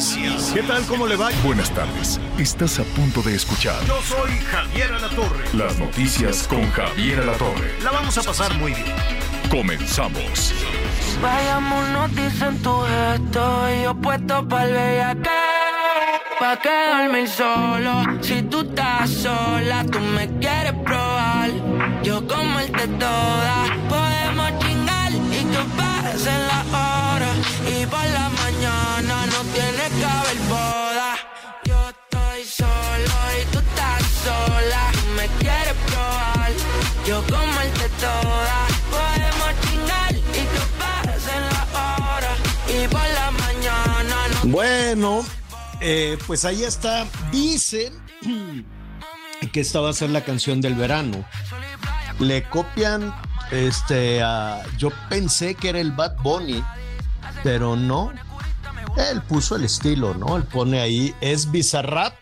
Noticias. ¿Qué tal? ¿Cómo le va? Buenas tardes. Estás a punto de escuchar Yo soy Javier Alatorre. las noticias con Javier Alatorre. La vamos a pasar muy bien. Comenzamos. Vayámonos, dicen tu gesto yo puesto pa'l bellaque. Pa' quedarme solo, si tú estás sola, tú me quieres probar. Yo comerte toda, podemos chingar y que pasen las horas. Y por la mañana no tienes que haber boda. Yo estoy solo y tú estás sola, me quieres probar. Yo comerte toda, podemos chingar y que pasen las horas. Y por la mañana no Bueno, eh, pues ahí está. Dicen que esta va a ser la canción del verano. Le copian, este, a, yo pensé que era el Bad Bunny, pero no. Él puso el estilo, ¿no? Él pone ahí, es Bizarrap,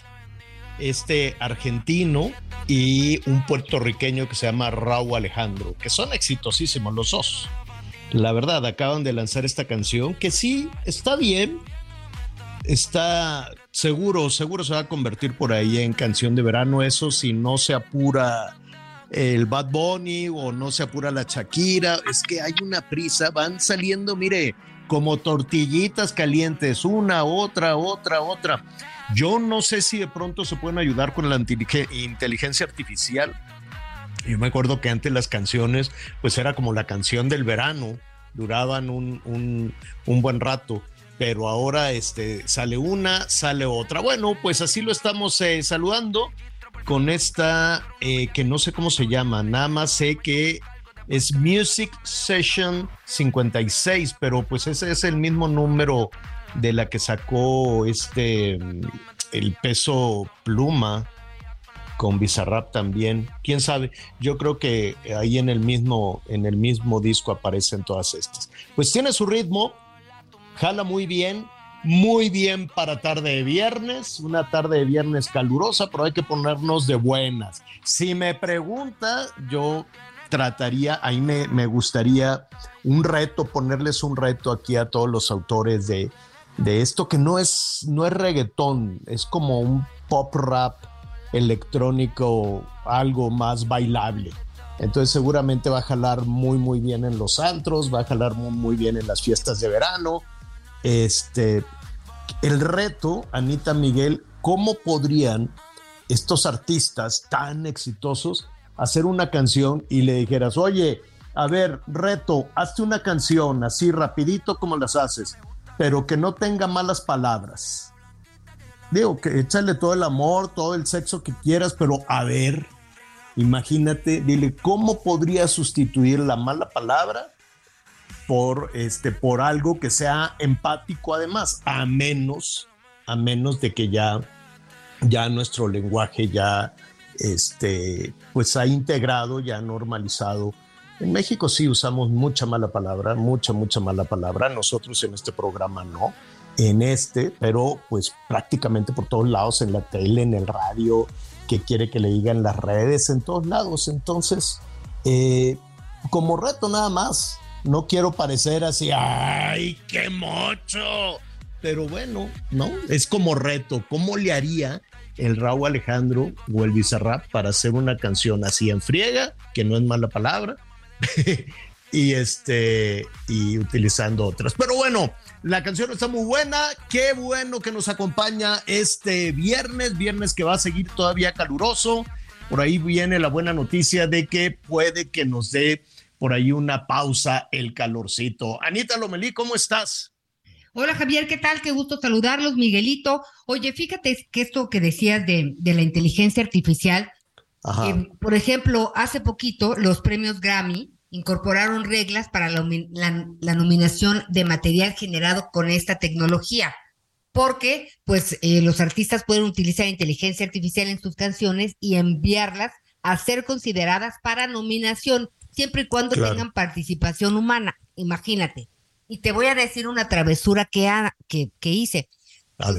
este argentino y un puertorriqueño que se llama Raúl Alejandro, que son exitosísimos los dos. La verdad, acaban de lanzar esta canción que sí está bien, está seguro, seguro se va a convertir por ahí en canción de verano. Eso si no se apura el Bad Bunny o no se apura la Shakira. Es que hay una prisa, van saliendo, mire, como tortillitas calientes, una, otra, otra, otra. Yo no sé si de pronto se pueden ayudar con la inteligen- inteligencia artificial. Yo me acuerdo que antes las canciones, pues era como la canción del verano, duraban un buen rato, pero ahora este, sale una, sale otra. Bueno, pues así lo estamos eh, saludando con esta eh, que no sé cómo se llama, nada más sé que es Music Session 56, pero pues ese es el mismo número de la que sacó este el peso pluma con Bizarrap también. Quién sabe, yo creo que ahí en el mismo en el mismo disco aparecen todas estas. Pues tiene su ritmo, jala muy bien, muy bien para tarde de viernes, una tarde de viernes calurosa, pero hay que ponernos de buenas. Si me pregunta, yo trataría, ahí me, me gustaría un reto, ponerles un reto aquí a todos los autores de, de esto que no es, no es reggaetón, es como un pop rap electrónico, algo más bailable. Entonces seguramente va a jalar muy muy bien en los antros, va a jalar muy, muy bien en las fiestas de verano. Este, el reto, Anita Miguel, ¿cómo podrían estos artistas tan exitosos hacer una canción y le dijeras, oye, a ver, reto, hazte una canción así rapidito como las haces, pero que no tenga malas palabras. Digo, que échale todo el amor, todo el sexo que quieras, pero a ver, imagínate, dile, ¿cómo podría sustituir la mala palabra por, este, por algo que sea empático además? A menos, a menos de que ya, ya nuestro lenguaje ya, este, pues ha integrado, ya ha normalizado. En México sí usamos mucha mala palabra, mucha, mucha mala palabra. Nosotros en este programa no en este, pero pues prácticamente por todos lados, en la tele, en el radio, que quiere que le digan las redes, en todos lados. Entonces, eh, como reto nada más, no quiero parecer así, ay, qué mocho. Pero bueno, ¿no? Es como reto. ¿Cómo le haría el Raúl Alejandro o el Bizarrap para hacer una canción así en friega, que no es mala palabra, y este, y utilizando otras? Pero bueno, la canción está muy buena. Qué bueno que nos acompaña este viernes, viernes que va a seguir todavía caluroso. Por ahí viene la buena noticia de que puede que nos dé por ahí una pausa el calorcito. Anita Lomelí, ¿cómo estás? Hola Javier, ¿qué tal? Qué gusto saludarlos, Miguelito. Oye, fíjate que esto que decías de, de la inteligencia artificial, eh, por ejemplo, hace poquito los premios Grammy incorporaron reglas para la, la, la nominación de material generado con esta tecnología porque pues eh, los artistas pueden utilizar inteligencia artificial en sus canciones y enviarlas a ser consideradas para nominación, siempre y cuando tengan participación humana, imagínate. Y te voy a decir una travesura que, que, que hice.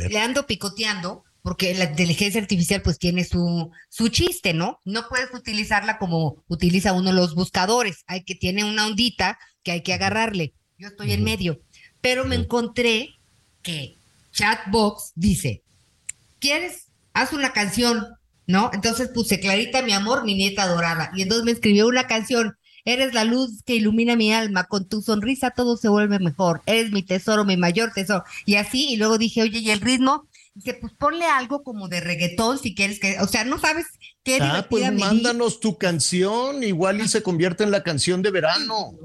Le ando picoteando porque la inteligencia artificial pues tiene su, su chiste, ¿no? No puedes utilizarla como utiliza uno los buscadores, hay que tiene una ondita que hay que agarrarle. Yo estoy en medio, pero me encontré que Chatbox dice, ¿quieres? Haz una canción, ¿no? Entonces puse Clarita, mi amor, mi nieta adorada. Y entonces me escribió una canción. Eres la luz que ilumina mi alma, con tu sonrisa todo se vuelve mejor. Eres mi tesoro, mi mayor tesoro. Y así, y luego dije, oye, ¿y el ritmo? Dice, pues ponle algo como de reggaetón si quieres que, o sea, no sabes qué Ah, pues mándanos tu canción, igual y se convierte en la canción de verano.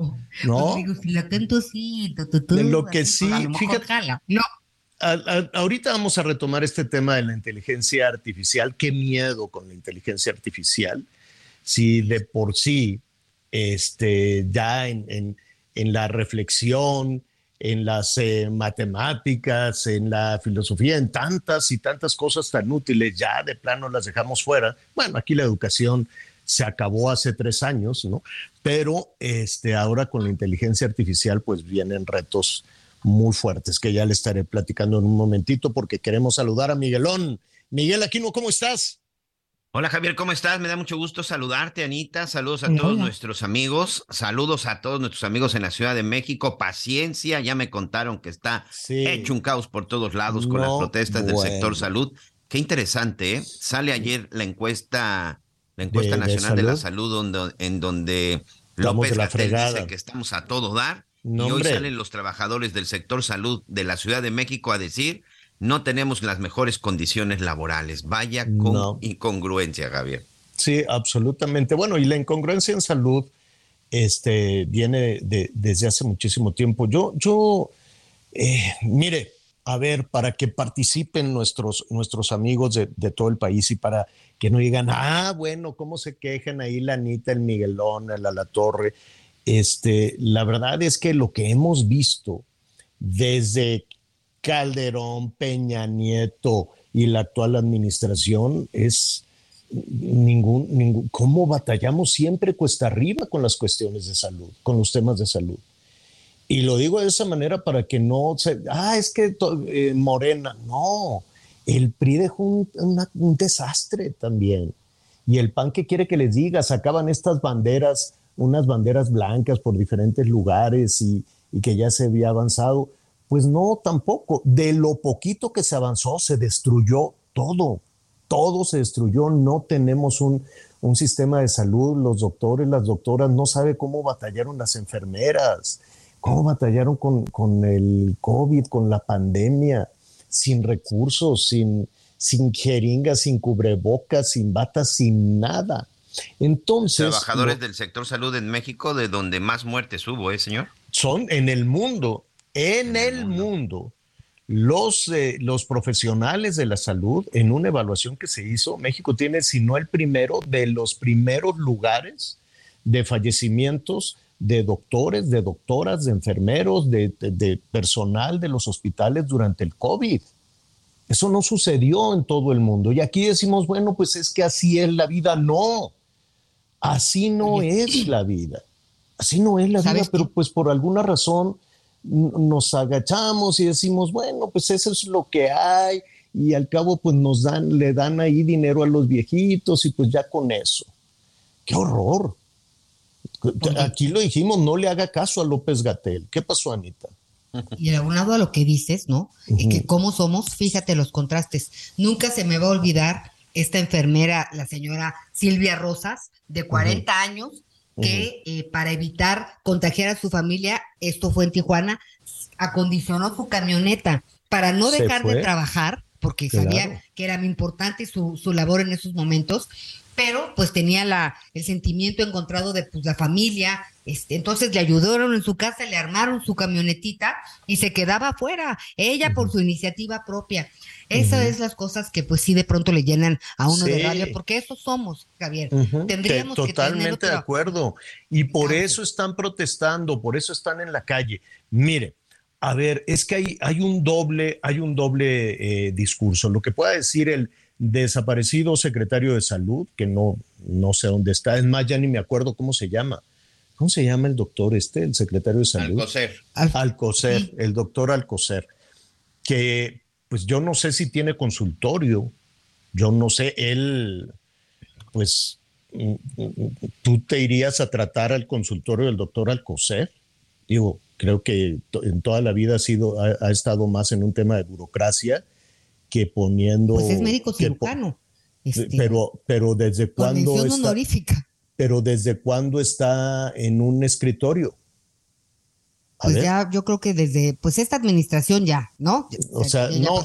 No. Pues digo, si la canto así, lo que sí, fíjate, no ahorita vamos a retomar este tema de la inteligencia artificial. Qué miedo con la inteligencia artificial. Si de por sí, este, ya en, la reflexión, en las eh, matemáticas, en la filosofía, en tantas y tantas cosas tan útiles, ya de plano las dejamos fuera. Bueno, aquí la educación se acabó hace tres años, ¿no? Pero este, ahora con la inteligencia artificial, pues vienen retos muy fuertes que ya le estaré platicando en un momentito porque queremos saludar a Miguelón. Miguel Aquino, ¿cómo estás? Hola Javier, ¿cómo estás? Me da mucho gusto saludarte, Anita. Saludos a todos nuestros amigos. Saludos a todos nuestros amigos en la Ciudad de México. Paciencia, ya me contaron que está hecho un caos por todos lados con las protestas del sector salud. Qué interesante, ¿eh? Sale ayer la encuesta, la encuesta nacional de, la salud, en donde López Gatel dice que estamos a todo dar y hoy salen los trabajadores del sector salud de la Ciudad de México a decir, no tenemos las mejores condiciones laborales. Vaya con incongruencia, Javier. Sí, absolutamente. Bueno, y la incongruencia en salud este, viene de, desde hace muchísimo tiempo. Yo, yo eh, mire, a ver, para que participen nuestros, nuestros amigos de, de, todo el país y para que no digan, ah, bueno, ¿cómo se quejan ahí la Anita, el Miguelón, el La Torre? Este, la verdad es que lo que hemos visto desde Calderón, Peña Nieto y la actual administración es ningún, ningún, cómo batallamos siempre cuesta arriba con las cuestiones de salud, con los temas de salud. Y lo digo de esa manera para que no se, ah, es que eh, Morena, no, el PRI dejó un, un desastre también. Y el PAN que quiere que les diga, sacaban estas banderas unas banderas blancas por diferentes lugares y, que ya se había avanzado. Pues no, tampoco. De lo poquito que se avanzó, se destruyó todo. Todo se destruyó. No tenemos un, un sistema de salud. Los doctores, las doctoras, no sabe cómo batallaron las enfermeras, cómo batallaron con, con el COVID, con la pandemia, sin recursos, sin, sin jeringas, sin cubrebocas, sin batas, sin nada. Entonces. Trabajadores del sector salud en México, de donde más muertes hubo, ¿eh, señor? Son en el mundo, en, el, mundo. Los, eh, los profesionales de la salud, en una evaluación que se hizo, México tiene, si no el primero, de los primeros lugares de fallecimientos de doctores, de doctoras, de enfermeros, de, de, personal de los hospitales durante el COVID. Eso no sucedió en todo el mundo. Y aquí decimos, bueno, pues es que así es la vida. No, Así no es la vida. Así no es la vida, pero pues por alguna razón nos agachamos y decimos, bueno, pues eso es lo que hay y al cabo pues nos dan, le dan ahí dinero a los viejitos y pues ya con eso. ¡Qué horror! Aquí lo dijimos, no le haga caso a López Gatel. ¿Qué pasó, Anita? Y aunado a lo que dices, ¿no? Y que cómo somos, fíjate los contrastes. Nunca se me va a olvidar esta enfermera, la señora Silvia Rosas, de 40 años, que eh, para evitar contagiar a su familia, esto fue en Tijuana, acondicionó su camioneta para no dejar de trabajar, porque sabía que era muy importante su, su labor en esos momentos, pero pues tenía la, el sentimiento encontrado de pues, la familia, este, entonces le ayudaron en su casa, le armaron su camionetita y se quedaba afuera, ella por su iniciativa propia. Esas es las cosas que pues sí de pronto le llenan a uno de rabia, porque eso somos, Javier. Tendríamos Totalmente que de acuerdo. Y por eso están protestando, por eso están en la calle. Mire, a ver, es que hay, hay un doble, hay un doble eh, discurso. Lo que pueda decir el desaparecido secretario de salud, que no, no sé dónde está, es más, ya ni me acuerdo cómo se llama. ¿Cómo se llama el doctor este, el secretario de salud? Alcocer. Alcocer, el doctor Alcocer, que pues yo no sé si tiene consultorio, yo no sé, él, pues mm, mm, tú te irías a tratar al consultorio del doctor Alcocer. Digo, creo que en toda la vida ha sido, ha estado más en un tema de burocracia que poniendo... Pues es médico cirujano. Este, pero, pero desde cuándo... Está, honorífica. Pero desde cuándo está en un escritorio. Pues ya, yo creo que desde, pues esta administración ya, ¿no? O sea, no,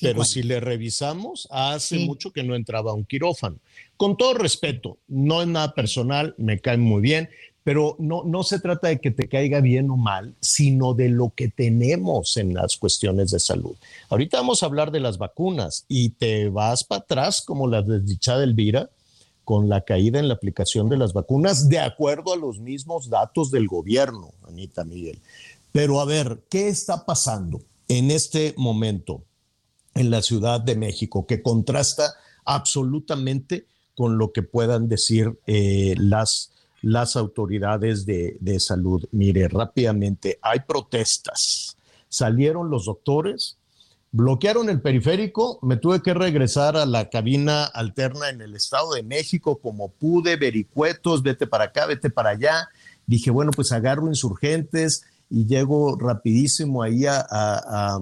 pero si le revisamos, hace mucho que no entraba a un quirófano. Con todo respeto, no es nada personal, me cae muy bien, pero no, no se trata de que te caiga bien o mal, sino de lo que tenemos en las cuestiones de salud. Ahorita vamos a hablar de las vacunas y te vas para atrás como la desdichada Elvira con la caída en la aplicación de las vacunas, de acuerdo a los mismos datos del gobierno, Anita Miguel. Pero a ver, ¿qué está pasando en este momento en la Ciudad de México que contrasta absolutamente con lo que puedan decir eh, las las autoridades de, salud. Mire, rápidamente, hay protestas. Salieron los doctores, bloquearon el periférico, me tuve que regresar a la cabina alterna en el Estado de México como pude, vericuetos, vete para acá, vete para allá. Dije, bueno, pues agarro insurgentes y llego rapidísimo ahí a, a,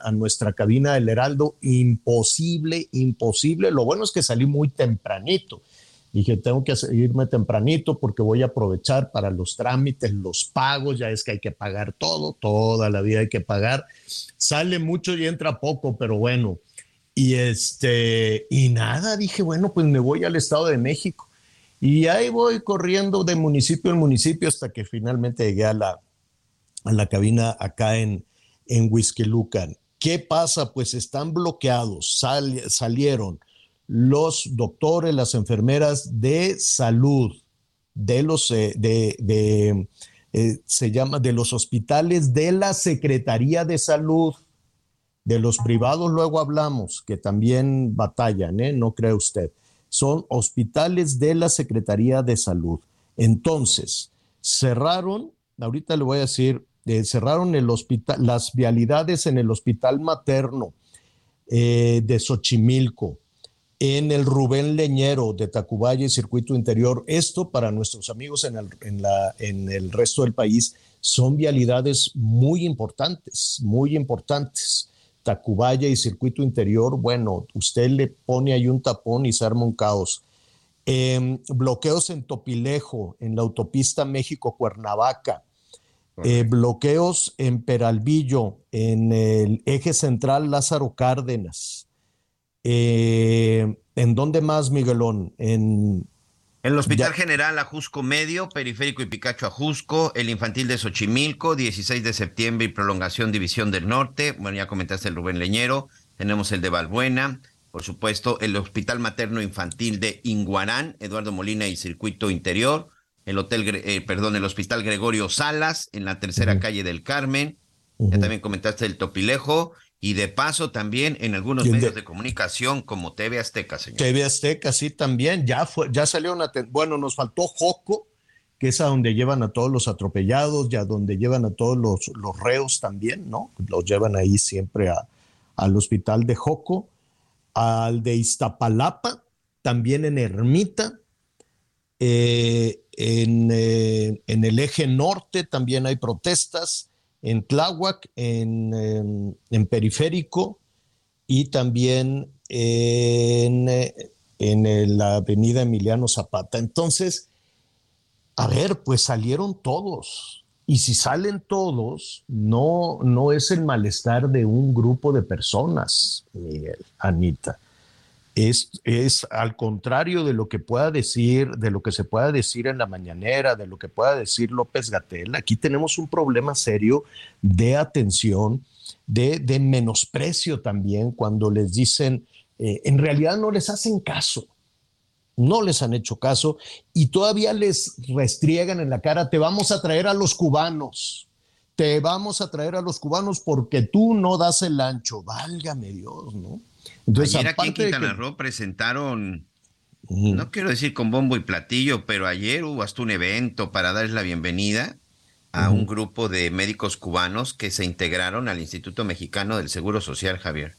a nuestra cabina del Heraldo. Imposible, imposible. Lo bueno es que salí muy tempranito Dije, tengo que irme tempranito porque voy a aprovechar para los trámites, los pagos, ya es que hay que pagar todo, toda la vida hay que pagar. Sale mucho y entra poco, pero bueno. Y este, y nada, dije, bueno, pues me voy al Estado de México. Y ahí voy corriendo de municipio en municipio hasta que finalmente llegué a la, a la cabina acá en, en. ¿Qué pasa? Pues están bloqueados, salieron los doctores, las enfermeras de salud, de los, eh, de, eh, se llama, de los hospitales de la Secretaría de Salud, de los privados luego hablamos, que también batallan, ¿eh? no cree usted. Son hospitales de la Secretaría de Salud. Entonces, cerraron, ahorita le voy a decir, cerraron el hospital, las vialidades en el hospital materno de Xochimilco, en el Rubén Leñero de Tacubaya y Circuito Interior. Esto para nuestros amigos en el, en, la, en el resto del país son vialidades muy importantes, muy importantes. Tacubaya y Circuito Interior, bueno, usted le pone ahí un tapón y se arma un caos. Em, bloqueos en Topilejo, en la autopista México-Cuernavaca. Eh, bloqueos en Peralvillo, en el eje central Lázaro Cárdenas. Eh, ¿En dónde más, Miguelón? En, el Hospital General Ajusco Medio, Periférico y Picacho Ajusco, el Infantil de Xochimilco, 16 de septiembre y Prolongación División del Norte. Bueno, ya comentaste el Rubén Leñero. Tenemos el de Balbuena, por supuesto, el Hospital Materno Infantil de Inguarán, Eduardo Molina y Circuito Interior, el Hotel, eh, perdón, el Hospital Gregorio Salas, en la tercera calle del Carmen. Ya también comentaste el Topilejo y de paso también en algunos medios de, comunicación como TV Azteca, señor. TV Azteca, sí, también. Ya, fue, ya salió una. Bueno, nos faltó Joco, que es a donde llevan a todos los atropellados y a donde llevan a todos los, los reos también, ¿no? Los llevan ahí siempre a, al hospital de Joco, al de Iztapalapa, también en Ermita. Eh, en, eh, en el eje norte también hay protestas en Tláhuac, en, Periférico y también en, en la avenida Emiliano Zapata. Entonces, a ver, pues salieron todos. Y si salen todos, no, no es el malestar de un grupo de personas, Miguel, Anita. Es, es al contrario de lo que pueda decir, de lo que se pueda decir en la mañanera, de lo que pueda decir López Gatel, aquí tenemos un problema serio de atención, de, de menosprecio también cuando les dicen, eh, en realidad no les hacen caso, no les han hecho caso y todavía les restriegan en la cara, te vamos a traer a los cubanos, te vamos a traer a los cubanos porque tú no das el ancho, válgame Dios, ¿no? Entonces, ayer aquí en Quintana Roo presentaron, no quiero decir con bombo y platillo, pero ayer hubo hasta un evento para darles la bienvenida a un grupo de médicos cubanos que se integraron al Instituto Mexicano del Seguro Social, Javier.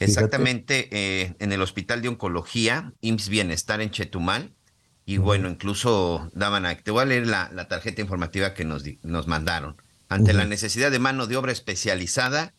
Exactamente eh, en el Hospital de Oncología, IMSS Bienestar en Chetumal. Y bueno, incluso daban a... Te voy a leer la, tarjeta informativa que nos, nos mandaron. Ante la necesidad de mano de obra especializada,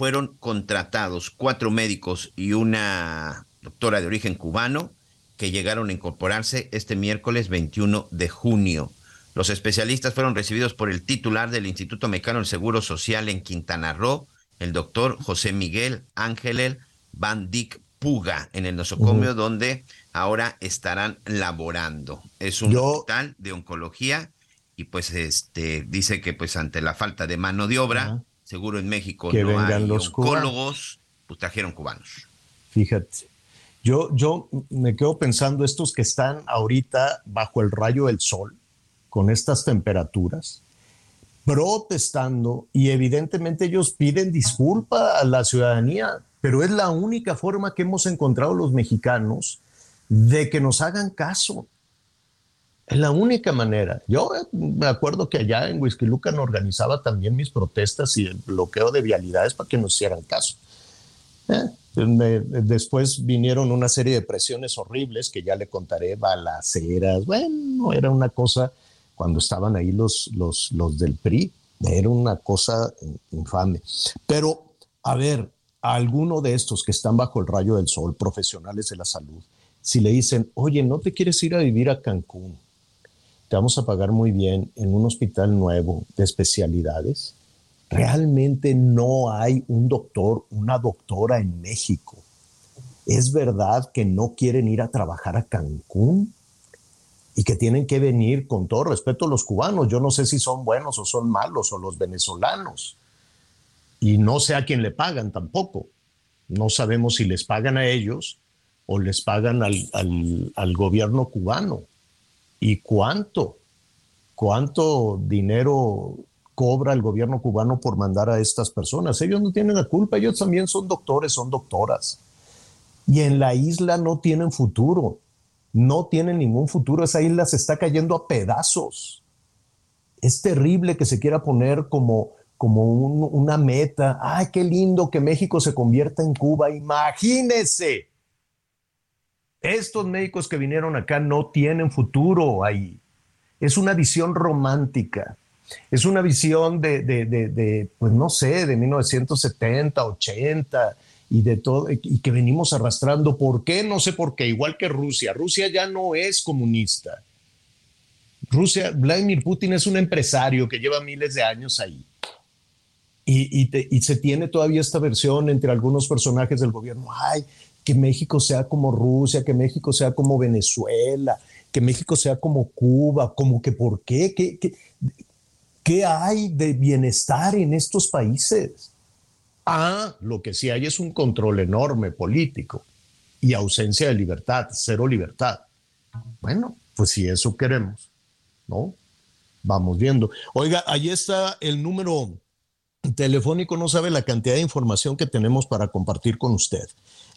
fueron contratados cuatro médicos y una doctora de origen cubano que llegaron a incorporarse este miércoles 21 de junio. Los especialistas fueron recibidos por el titular del Instituto Mexicano del Seguro Social en Quintana Roo, el doctor José Miguel Ángel Van Dyck Puga, en el nosocomio, donde ahora estarán laborando. Es un hospital de oncología y pues este dice que pues ante la falta de mano de obra, Seguro en México que no vengan los oncólogos, pues trajeron cubanos. Fíjate, yo, yo me quedo pensando estos que están ahorita bajo el rayo del sol, con estas temperaturas, protestando y evidentemente ellos piden disculpa a la ciudadanía, pero es la única forma que hemos encontrado los mexicanos de que nos hagan caso. Es la única manera. Yo eh, me acuerdo que allá en Lucan organizaba también mis protestas y el bloqueo de vialidades para que nos hicieran caso. Eh, después vinieron una serie de presiones horribles que ya le contaré, balaceras. Bueno, era una cosa cuando estaban ahí los, los, los del PRI, era una cosa infame. Pero, a ver, a alguno de estos que están bajo el rayo del sol, profesionales de la salud, si le dicen, oye, ¿no te quieres ir a vivir a Cancún? Te vamos a pagar muy bien en un hospital nuevo de especialidades. Realmente no hay un doctor, una doctora en México. Es verdad que no quieren ir a trabajar a Cancún y que tienen que venir con todo respeto los cubanos. Yo no sé si son buenos o son malos o los venezolanos. Y no sé a quién le pagan tampoco. No sabemos si les pagan a ellos o les pagan al, al gobierno cubano y cuánto, cuánto dinero cobra el gobierno cubano por mandar a estas personas. Ellos no tienen la culpa, ellos también son doctores, son doctoras. Y en la isla no tienen futuro, no tienen ningún futuro, esa isla se está cayendo a pedazos. Es terrible que se quiera poner como, como una meta. ¡Ay, qué lindo que México se convierta en Cuba! Imagínese estos médicos que vinieron acá no tienen futuro ahí. Es una visión romántica. Es una visión de, pues no sé, de 1970, 80 y de todo, y que venimos arrastrando. ¿Por qué? No sé por qué. Igual que Rusia. Rusia ya no es comunista. Rusia, Vladimir Putin es un empresario que lleva miles de años ahí. Y, y, se tiene todavía esta versión entre algunos personajes del gobierno. Ay, que México sea como Rusia, que México sea como Venezuela, que México sea como Cuba, como que por qué, qué, qué, hay de bienestar en estos países. Ah, lo que sí hay es un control enorme político y ausencia de libertad, cero libertad. Bueno, pues si eso queremos, ¿no? Vamos viendo. Oiga, ahí está el número telefónico, no sabe la cantidad de información que tenemos para compartir con usted.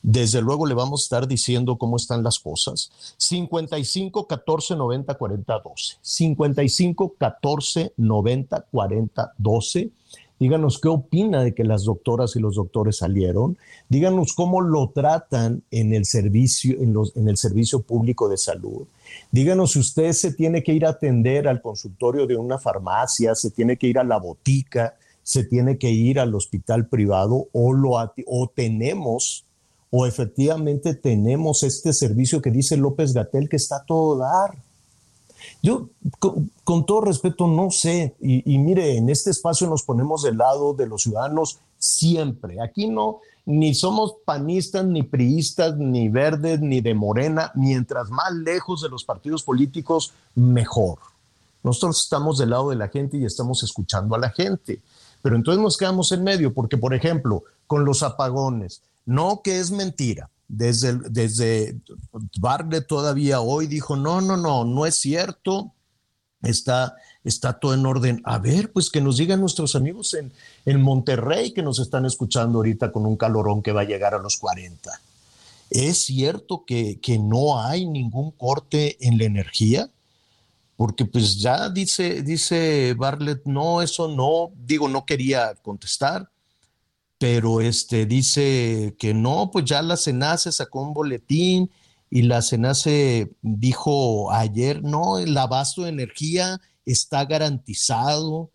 Desde luego le vamos a estar diciendo cómo están las cosas. 55 14 90 40 12. 55 14 90 40 12. Díganos qué opina de que las doctoras y los doctores salieron. Díganos cómo lo tratan en el servicio, los, en el servicio público de salud. Díganos si usted se tiene que ir a atender al consultorio de una farmacia, se tiene que ir a la botica, se tiene que ir al hospital privado o, lo, o tenemos o efectivamente tenemos este servicio que dice López Gatel que está todo dar. Yo, con, todo respeto, no sé, y, mire, en este espacio nos ponemos del lado de los ciudadanos siempre. Aquí no, ni somos panistas, ni priistas, ni verdes, ni de morena. Mientras más lejos de los partidos políticos, mejor. Nosotros estamos del lado de la gente y estamos escuchando a la gente. Pero entonces nos quedamos en medio, porque, por ejemplo, con los apagones, no que es mentira. Desde, desde Bartlett todavía hoy dijo, no, no, no, no es cierto, está, está todo en orden. A ver, pues que nos digan nuestros amigos en, en Monterrey que nos están escuchando ahorita con un calorón que va a llegar a los 40. ¿Es cierto que, que no hay ningún corte en la energía? porque pues ya dice, dice Bartlett, no, eso no, digo, no quería contestar, pero este dice que no, pues ya la SENACE sacó un boletín y la SENACE dijo ayer, no, el abasto de energía está garantizado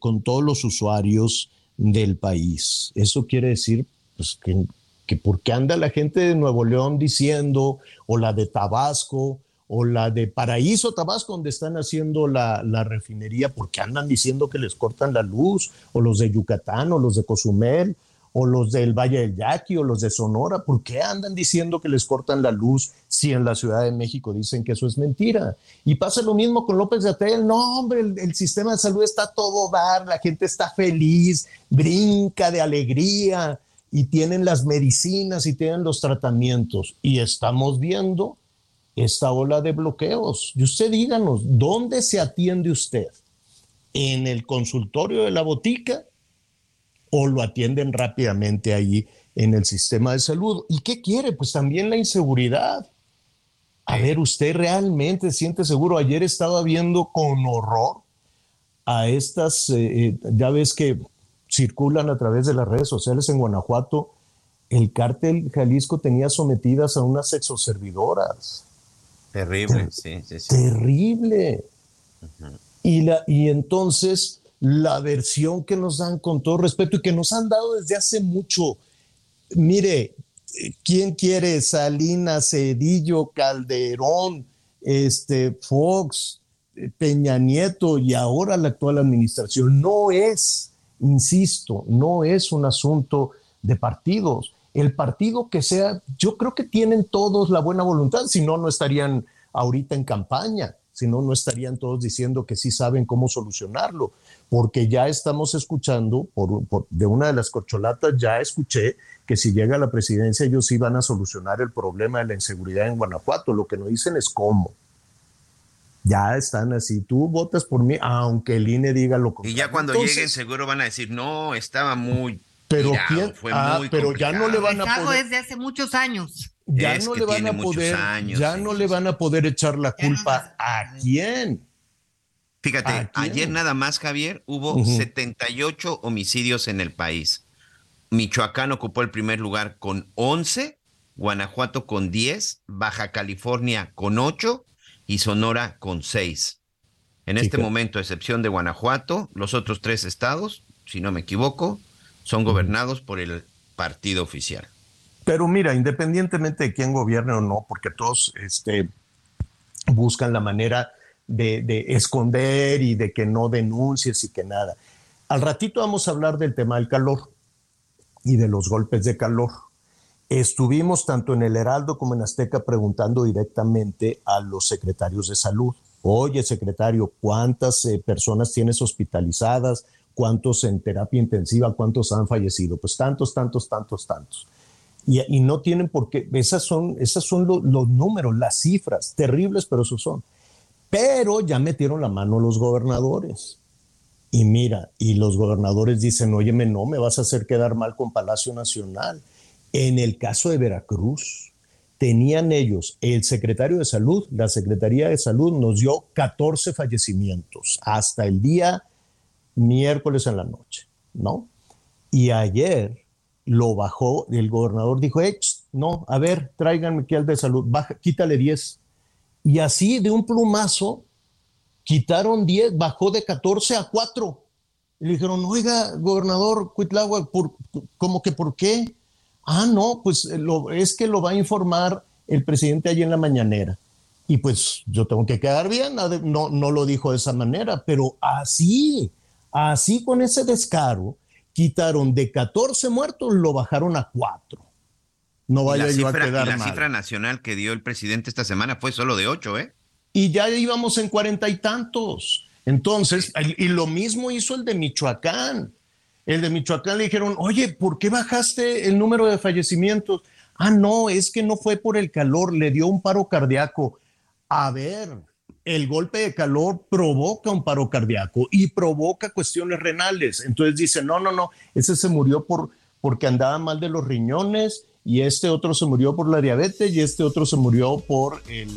con todos los usuarios del país. Eso quiere decir pues, que, que porque anda la gente de Nuevo León diciendo, o la de Tabasco, o la de Paraíso, Tabasco, donde están haciendo la, refinería, porque andan diciendo que les cortan la luz, o los de Yucatán, o los de Cozumel, o los del Valle del Yaqui, o los de Sonora, ¿por qué andan diciendo que les cortan la luz si en la Ciudad de México dicen que eso es mentira? Y pasa lo mismo con López de Atel, no, hombre, el, el sistema de salud está todo dar, la gente está feliz, brinca de alegría, y tienen las medicinas y tienen los tratamientos, y estamos viendo esta ola de bloqueos. Y usted díganos, ¿dónde se atiende usted? ¿En el consultorio de la botica o lo atienden rápidamente ahí en el sistema de salud? ¿Y qué quiere? Pues también la inseguridad. A ver, ¿usted realmente siente seguro? Ayer estaba viendo con horror a estas, eh, eh, ya ves que circulan a través de las redes sociales en Guanajuato, el cártel Jalisco tenía sometidas a unas exoservidoras Terrible, sí, sí, sí. Terrible. y, la, y entonces la versión que nos dan con todo respeto y que nos han dado desde hace mucho, mire, ¿quién quiere Salinas, Cedillo, Calderón, este, Fox, Peña Nieto y ahora la actual administración? No es, insisto, no es un asunto de partidos el partido que sea, yo creo que tienen todos la buena voluntad, si no, no estarían ahorita en campaña, si no, no estarían todos diciendo que sí saben cómo solucionarlo, porque ya estamos escuchando, por, de una de las corcholatas ya escuché que si llega a la presidencia ellos sí van a solucionar el problema de la inseguridad en Guanajuato, lo que no dicen es cómo. Ya están así, tú votas por mí, aunque el INE diga lo contrario. Y ya cuando lleguen seguro van a decir, no, estaba muy pero ah, pero ya no le van a poder desde hace muchos años. Ya no le van a poder ya no le van a poder echar la culpa a quién. Fíjate, ayer nada más Javier hubo 78 homicidios en el país. Michoacán ocupó el primer lugar con 11, Guanajuato con 10, Baja California con 8 y Sonora con 6. En este momento, a excepción de Guanajuato, los otros tres estados, si no me equivoco, son gobernados por el partido oficial. Pero mira, independientemente de quién gobierne o no, porque todos este, buscan la manera de, esconder y de que no denuncies y que nada. Al ratito vamos a hablar del tema del calor y de los golpes de calor. Estuvimos tanto en el Heraldo como en Azteca preguntando directamente a los secretarios de salud. Oye, secretario, ¿cuántas eh, personas tienes hospitalizadas? Cuántos en terapia intensiva, cuántos han fallecido, pues tantos, tantos, tantos, tantos. Y, no tienen por qué, esas son, esas son los números, las cifras, terribles, pero esos son. Pero ya metieron la mano los gobernadores. Y mira, y los gobernadores dicen, óyeme, no me vas a hacer quedar mal con Palacio Nacional. En el caso de Veracruz, tenían ellos, el secretario de salud, la Secretaría de Salud nos dio 14 fallecimientos hasta el día miércoles en la noche, ¿no? Y ayer lo bajó, el gobernador dijo, no, a ver, tráiganme aquí al de salud, baja, quítale 10. Y así de un plumazo, quitaron 10, bajó de 14 a 4. Y le dijeron, oiga, gobernador Cuitlagua, ¿por, ¿cómo que por qué? Ah, no, pues eh, es que lo va a informar el presidente allí en la mañanera. Y pues yo tengo que quedar bien, no, no lo dijo de esa manera, pero así, Así con ese descaro, quitaron de 14 muertos, lo bajaron a 4. No vaya yo a quedar y la cifra nacional que dio el presidente esta semana fue solo de 8, ¿eh? Y ya íbamos en cuarenta y tantos. Entonces, y lo mismo hizo el de Michoacán. El de Michoacán le dijeron, oye, ¿por qué bajaste el número de fallecimientos? Ah, no, es que no fue por el calor, le dio un paro cardíaco. A ver, el golpe de calor provoca un paro cardíaco y provoca cuestiones renales. Entonces dice, no, no, no, ese se murió por, porque andaba mal de los riñones y este otro se murió por la diabetes y este otro se murió por el,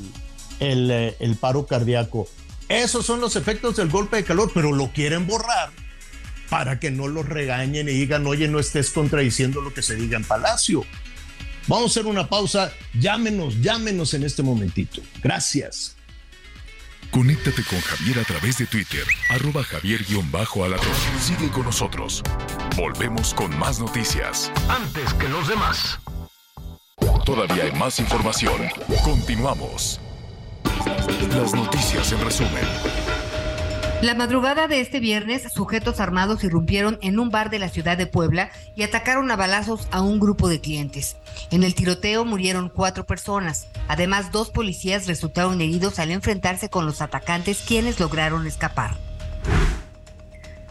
el, eh, el paro cardíaco. Esos son los efectos del golpe de calor, pero lo quieren borrar para que no los regañen y digan, oye, no estés contradiciendo lo que se diga en Palacio. Vamos a hacer una pausa. Llámenos, llámenos en este momentito. Gracias. Conéctate con Javier a través de Twitter, arroba javier-alatón. Sigue con nosotros. Volvemos con más noticias. Antes que los demás. Todavía hay más información. Continuamos. Las noticias en resumen. La madrugada de este viernes, sujetos armados irrumpieron en un bar de la ciudad de Puebla y atacaron a balazos a un grupo de clientes. En el tiroteo murieron cuatro personas. Además, dos policías resultaron heridos al enfrentarse con los atacantes, quienes lograron escapar.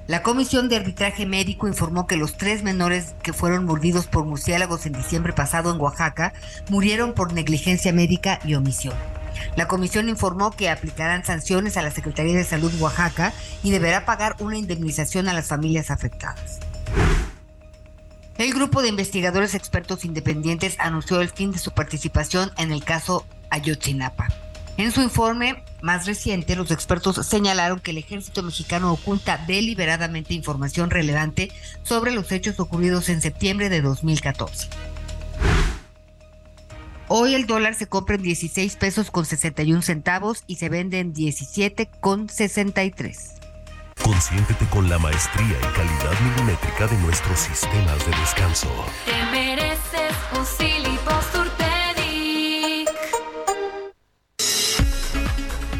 La Comisión de Arbitraje Médico informó que los tres menores que fueron mordidos por murciélagos en diciembre pasado en Oaxaca murieron por negligencia médica y omisión. La comisión informó que aplicarán sanciones a la Secretaría de Salud Oaxaca y deberá pagar una indemnización a las familias afectadas. El grupo de investigadores expertos independientes anunció el fin de su participación en el caso Ayotzinapa. En su informe más reciente, los expertos señalaron que el ejército mexicano oculta deliberadamente información relevante sobre los hechos ocurridos en septiembre de 2014. Hoy el dólar se compra en 16 pesos con 61 centavos y se vende en 17 con 63. Consiéntete con la maestría y calidad milimétrica de nuestros sistemas de descanso. Te mereces un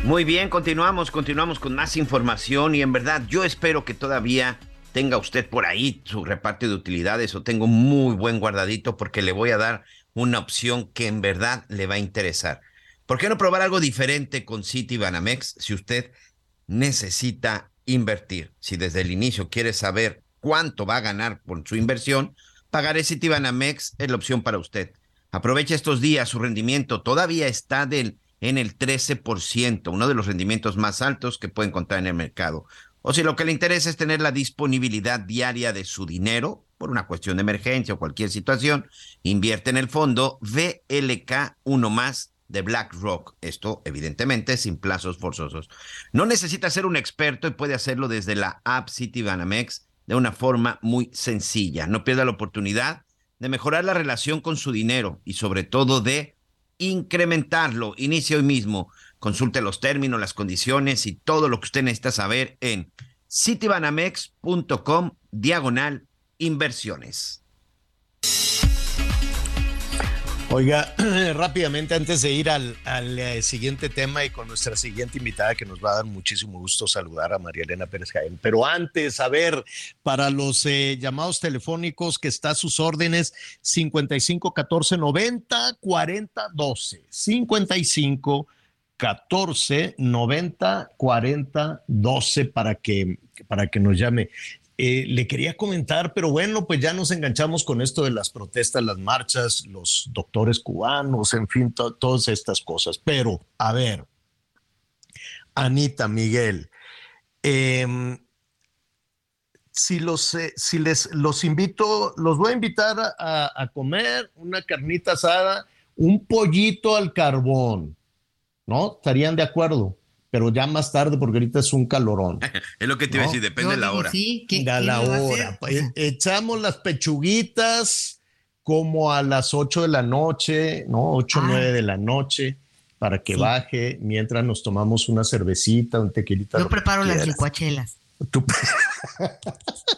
Muy bien, continuamos, continuamos con más información y en verdad yo espero que todavía tenga usted por ahí su reparto de utilidades o tengo muy buen guardadito porque le voy a dar una opción que en verdad le va a interesar. ¿Por qué no probar algo diferente con City Banamex si usted necesita invertir? Si desde el inicio quiere saber cuánto va a ganar con su inversión, pagaré City Banamex es la opción para usted. Aproveche estos días, su rendimiento todavía está en el 13%, uno de los rendimientos más altos que puede encontrar en el mercado. O si lo que le interesa es tener la disponibilidad diaria de su dinero, por una cuestión de emergencia o cualquier situación, invierte en el fondo VLK 1 más de BlackRock. Esto, evidentemente, sin plazos forzosos. No necesita ser un experto y puede hacerlo desde la app Citibanamex de una forma muy sencilla. No pierda la oportunidad de mejorar la relación con su dinero y sobre todo de incrementarlo. Inicie hoy mismo. Consulte los términos, las condiciones y todo lo que usted necesita saber en citibanamex.com diagonal inversiones. Oiga, rápidamente antes de ir al, eh, siguiente tema y con nuestra siguiente invitada que nos va a dar muchísimo gusto saludar a María Elena Pérez Jaén. Pero antes, a ver, para los eh, llamados telefónicos que está a sus órdenes, 55 14 90 40 12. 55 14 90 40 12 para que, para que nos llame. Eh, le quería comentar, pero bueno, pues ya nos enganchamos con esto de las protestas, las marchas, los doctores cubanos, en fin, todas estas cosas. Pero, a ver, Anita, Miguel, em, si los, eh, si les los invito, los voy a invitar a, comer una carnita asada, un pollito al carbón, ¿no? ¿Estarían de acuerdo? Pero ya más tarde porque ahorita es un calorón. es lo que te iba a decir, depende de la hora. Sí, la hora. Pues, echamos las pechuguitas como a las 8 de la noche, ¿no? 8 o 9 de la noche para que baje mientras nos tomamos una cervecita, un tequilita. Yo preparo las licuachelas.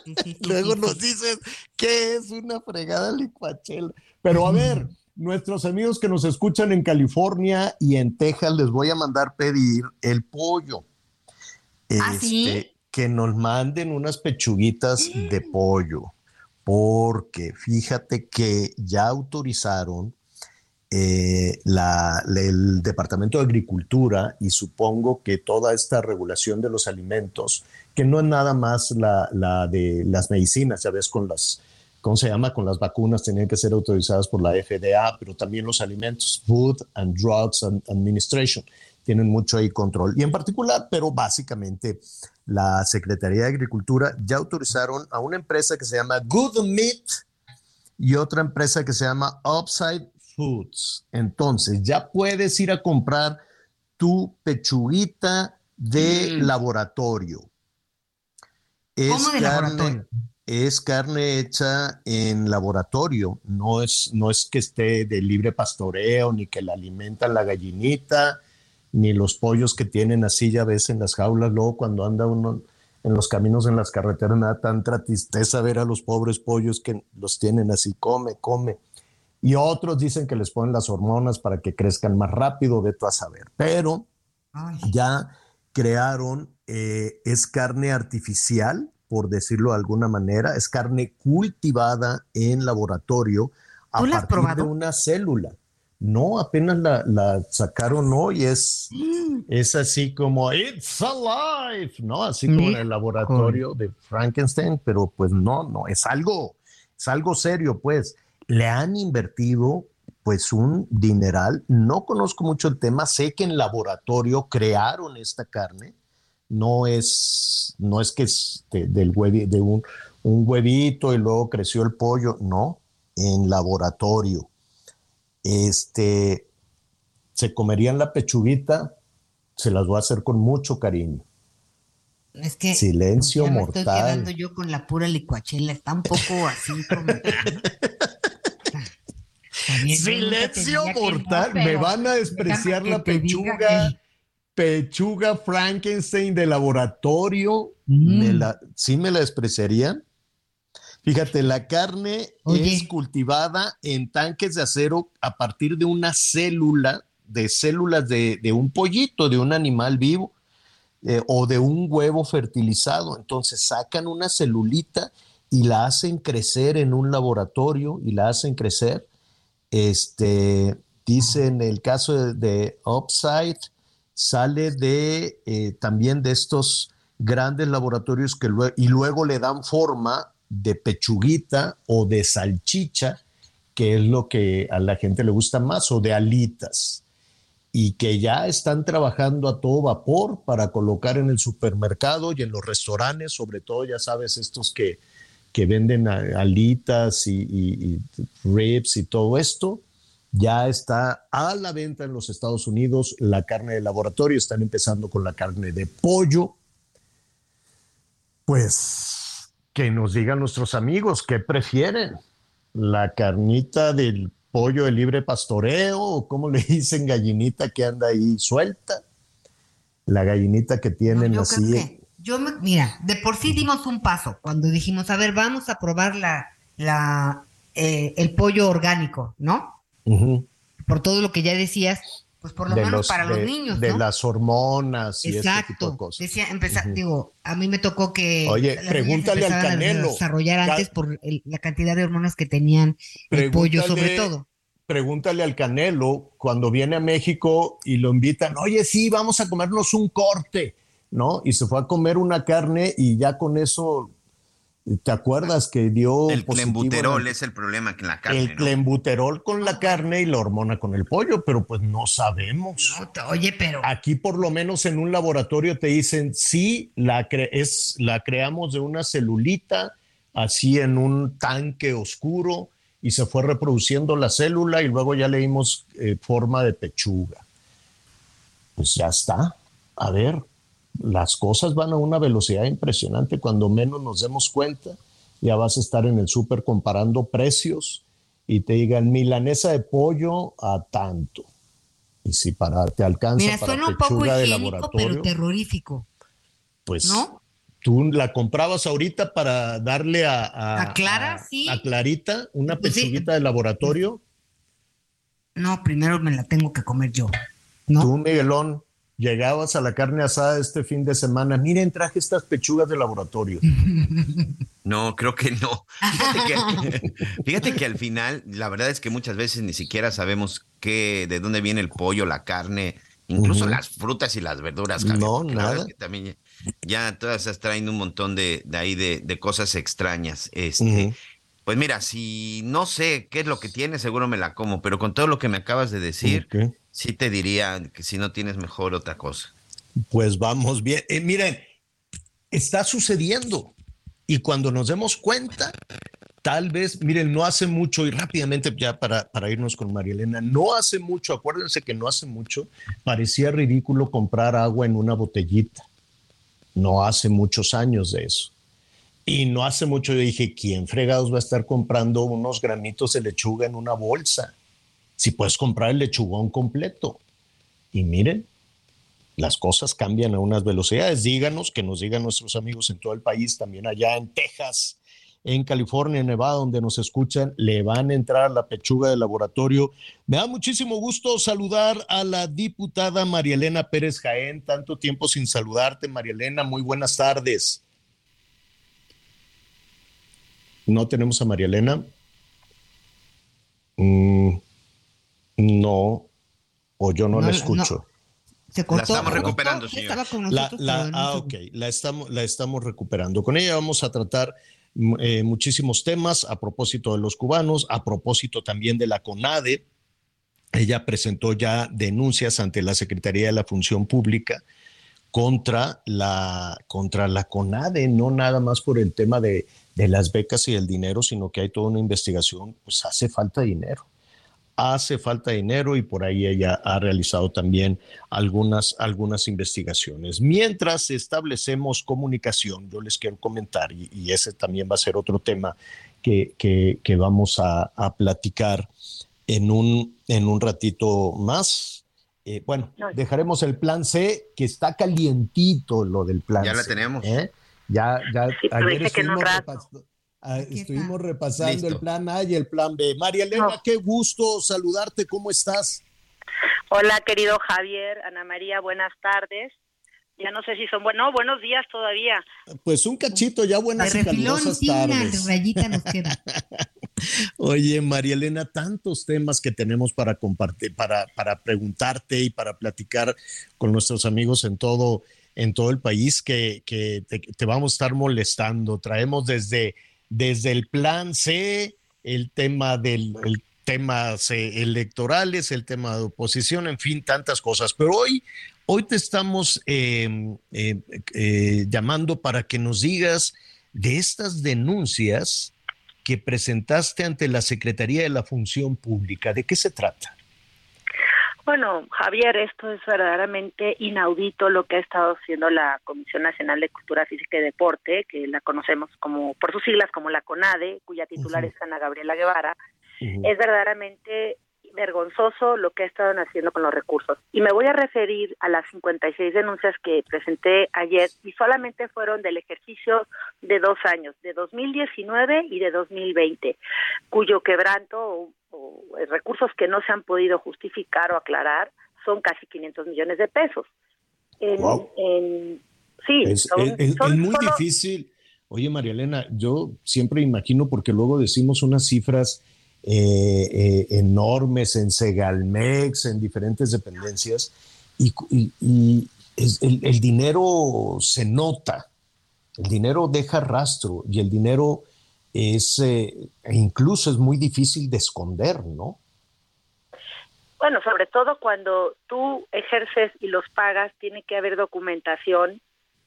Luego nos dices que es una fregada licuachela. Pero a ver, Nuestros amigos que nos escuchan en California y en Texas les voy a mandar pedir el pollo. ¿Ah, este, Que nos manden unas pechuguitas de pollo. porque fíjate que ya autorizaron eh, el Departamento de Agricultura y supongo que toda esta regulación de los alimentos, que no es nada más la, la de las medicinas, ya ves, con las, ¿cómo se llama? Con las vacunas tenían que ser autorizadas por la FDA, pero también los alimentos, Food and Drugs Administration, tienen mucho ahí control. Y en particular, pero básicamente la Secretaría de Agricultura ya autorizaron a una empresa que se llama Good Meat y otra empresa que se llama Upside Foods. Entonces, ya puedes ir a comprar tu pechuguita de mm. laboratorio. Es ¿Cómo de carne, laboratorio? Es carne hecha en laboratorio, no es, no es que esté de libre pastoreo, ni que la alimenta la gallinita, ni los pollos que tienen así ya ves en las jaulas, luego cuando anda uno en los caminos, en las carreteras, me da tanta tristeza ver a los pobres pollos que los tienen así, come, come. Y otros dicen que les ponen las hormonas para que crezcan más rápido, de todo a saber. Pero ya crearon, eh, es carne artificial, por decirlo de alguna manera, es carne cultivada en laboratorio a partir de una célula. No, apenas la, sacaron hoy, es, mm. es así como, it's alive, ¿no? Así como en el laboratorio de Frankenstein, pero pues no, no, es algo, es algo serio, pues. Le han invertido pues un dineral, no conozco mucho el tema, sé que en laboratorio crearon esta carne, no es, no es que es del de un, un huevito y luego creció el pollo, no, en laboratorio este, se comerían la pechuguita, se las voy a hacer con mucho cariño. Es que silencio ya mortal. estoy quedando yo con la pura licuachela, está un poco así como. silencio mortal, me van a despreciar la pechuga. Pechuga Frankenstein de laboratorio, mm. la, ¿sí me la despreciarían? Fíjate, la carne es cultivada en tanques de acero a partir de una célula, de células de, un pollito, de un animal vivo eh, o de un huevo fertilizado. Entonces sacan una celulita y la hacen crecer en un laboratorio y la hacen crecer. Este, dice en el caso de, Upside, sale de eh, también de estos grandes laboratorios que y luego le dan forma de pechuguita o de salchicha, que es lo que a la gente le gusta más, o de alitas, y que ya están trabajando a todo vapor para colocar en el supermercado y en los restaurantes, sobre todo, ya sabes, estos que, que venden alitas y, y ribs y todo esto. Ya está a la venta en los Estados Unidos la carne de laboratorio, están empezando con la carne de pollo. Pues que nos digan nuestros amigos qué prefieren, la carnita del pollo de libre pastoreo o como le dicen gallinita que anda ahí suelta, la gallinita que tienen yo así. yo mira, de por sí dimos un paso cuando dijimos, a ver, vamos a probar la, la, eh, el pollo orgánico, ¿no? Por todo lo que ya decías, pues por lo menos para los niños. De las hormonas y Exacto. este tipo de cosas. Decía, empezar, digo, a mí me tocó que. Oye, pregúntale al Canelo. desarrollar antes por la cantidad de hormonas que tenían el pollo, sobre todo. Pregúntale al Canelo cuando viene a México y lo invitan, oye, sí, vamos a comernos un corte, ¿no? Y se fue a comer una carne y ya con eso ¿Te acuerdas que dio el clembuterol es el problema que la carne? El clembuterol con la carne y la hormona con el pollo, pero pues no sabemos. oye, pero aquí por lo menos en un laboratorio te dicen sí, la es la creamos de una celulita así en un tanque oscuro y se fue reproduciendo la célula y luego ya le dimos eh, forma de pechuga. Pues ya está. A ver, las cosas van a una velocidad impresionante. Cuando menos nos demos cuenta, ya vas a estar en el súper comparando precios y te digan milanesa de pollo a tanto. Y si para te alcanza Mira, para suena un poco higiénico, pero terrorífico. Pues ¿no? tú la comprabas ahorita para darle a, a, Clara, sí. a Clarita una pechuguita de laboratorio. No, primero me la tengo que comer yo. ¿no? Tú, Miguelón, llegabas a la carne asada este fin de semana, miren, traje estas pechugas de laboratorio. No, creo que no. Fíjate que, al final, la verdad es que muchas veces ni siquiera sabemos qué, de dónde viene el pollo, la carne, incluso las frutas y las verduras. No, nada. también ya todas esas traen un montón de, de ahí de, cosas extrañas. Este, Pues mira, si no sé qué es lo que tiene, seguro me la como, pero con todo lo que me acabas de decir, sí te diría que si no tienes mejor otra cosa. Pues vamos bien. Eh, miren, está sucediendo. Y cuando nos demos cuenta, tal vez, miren, no hace mucho, y rápidamente ya para, para irnos con María Elena, no hace mucho, acuérdense que no hace mucho, parecía ridículo comprar agua en una botellita. No hace muchos años de eso. Y no hace mucho yo dije, ¿quién fregados va a estar comprando unos gramitos de lechuga en una bolsa? Si puedes comprar el lechugón completo. Y miren, las cosas cambian a unas velocidades. Díganos, que nos digan nuestros amigos en todo el país, también allá en Texas, en California, en Nevada, donde nos escuchan, le van a entrar la pechuga del laboratorio. Me da muchísimo gusto saludar a la diputada María Elena Pérez Jaén. Tanto tiempo sin saludarte, María Elena. Muy buenas tardes. ¿No tenemos a María Elena? Mm, no, o yo no, la escucho. La estamos recuperando, señor. La, ah, ok, la estamos, la estamos recuperando. Con ella vamos a tratar mm, eh, muchísimos temas a propósito de los cubanos, a propósito también de la CONADE. Ella presentó ya denuncias ante la Secretaría de la Función Pública contra la, contra la CONADE, no nada más por el tema de, de las becas y el dinero, sino que hay toda una investigación, pues hace falta dinero hace falta dinero y por ahí ella ha realizado también algunas, algunas investigaciones. Mientras establecemos comunicación, yo les quiero comentar, y, ese también va a ser otro tema que, que, vamos a, platicar en un, en un ratito más. Eh, bueno, dejaremos el plan C, que está calientito lo del plan C. Ya la tenemos. ¿eh? Ya, ya, ayer estuvimos Ah, estuvimos repasando el plan A y el plan B. María Elena, qué gusto saludarte, ¿cómo estás? Hola, querido Javier, Ana María, buenas tardes. Ya no sé si son buenos, no, buenos días todavía. Pues un cachito, ya buenas y calurosas tardes. Rayita nos queda. Oye, María Elena, tantos temas que tenemos para compartir, para, para preguntarte y para platicar con nuestros amigos en todo, en todo el país que, que te, vamos a estar molestando. Traemos desde desde el plan C, el tema del el temas electorales, el tema de oposición, en fin, tantas cosas. Pero hoy, hoy te estamos em, em, eh, llamando para que nos digas de estas denuncias que presentaste ante la Secretaría de la Función Pública. ¿De qué se trata? Bueno, Javier, esto es verdaderamente inaudito lo que ha estado haciendo la Comisión Nacional de Cultura Física y Deporte, que la conocemos como por sus siglas como la CONADE, cuya titular es Ana Gabriela Guevara. Es verdaderamente vergonzoso lo que ha estado haciendo con los recursos. Y me voy a referir a las 56 denuncias que presenté ayer y solamente fueron del ejercicio de dos años, de 2019 y de 2020, cuyo quebranto o recursos que no se han podido justificar o aclarar son casi 500 millones de pesos. sí, es, muy difícil. Oye, María Elena, yo siempre imagino, porque luego decimos unas cifras eh, eh, enormes en Segalmex, en diferentes dependencias, y, el, dinero se nota, el dinero deja rastro y el dinero es eh, incluso es muy difícil de esconder, ¿no? Bueno, sobre todo cuando tú ejerces y los pagas, tiene que haber documentación.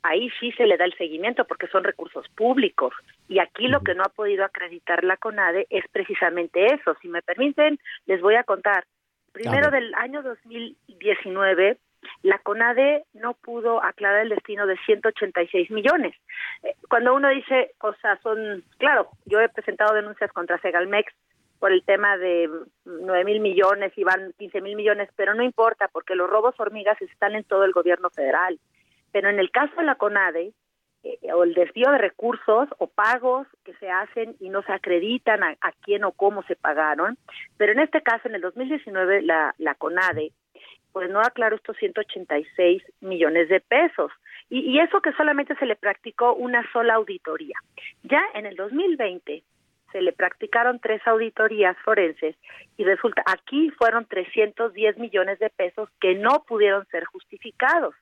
Ahí sí se le da el seguimiento porque son recursos públicos. Y aquí lo que no ha podido acreditar la CONADE es precisamente eso. Si me permiten, les voy a contar. Primero del año 2019 la CONADE no pudo aclarar el destino de 186 millones. Eh, cuando uno dice, o sea, son, claro, yo he presentado denuncias contra Segalmex por el tema de 9 mil millones y van 15 mil millones, pero no importa porque los robos hormigas están en todo el gobierno federal. Pero en el caso de la CONADE, eh, o el desvío de recursos o pagos que se hacen y no se acreditan a, quién o cómo se pagaron, pero en este caso, en el 2019, la, la CONADE pues no aclaró estos 186 millones de pesos. Y, y, eso que solamente se le practicó una sola auditoría. Ya en el 2020 se le practicaron tres auditorías forenses y resulta, aquí fueron 310 millones de pesos que no pudieron ser justificados.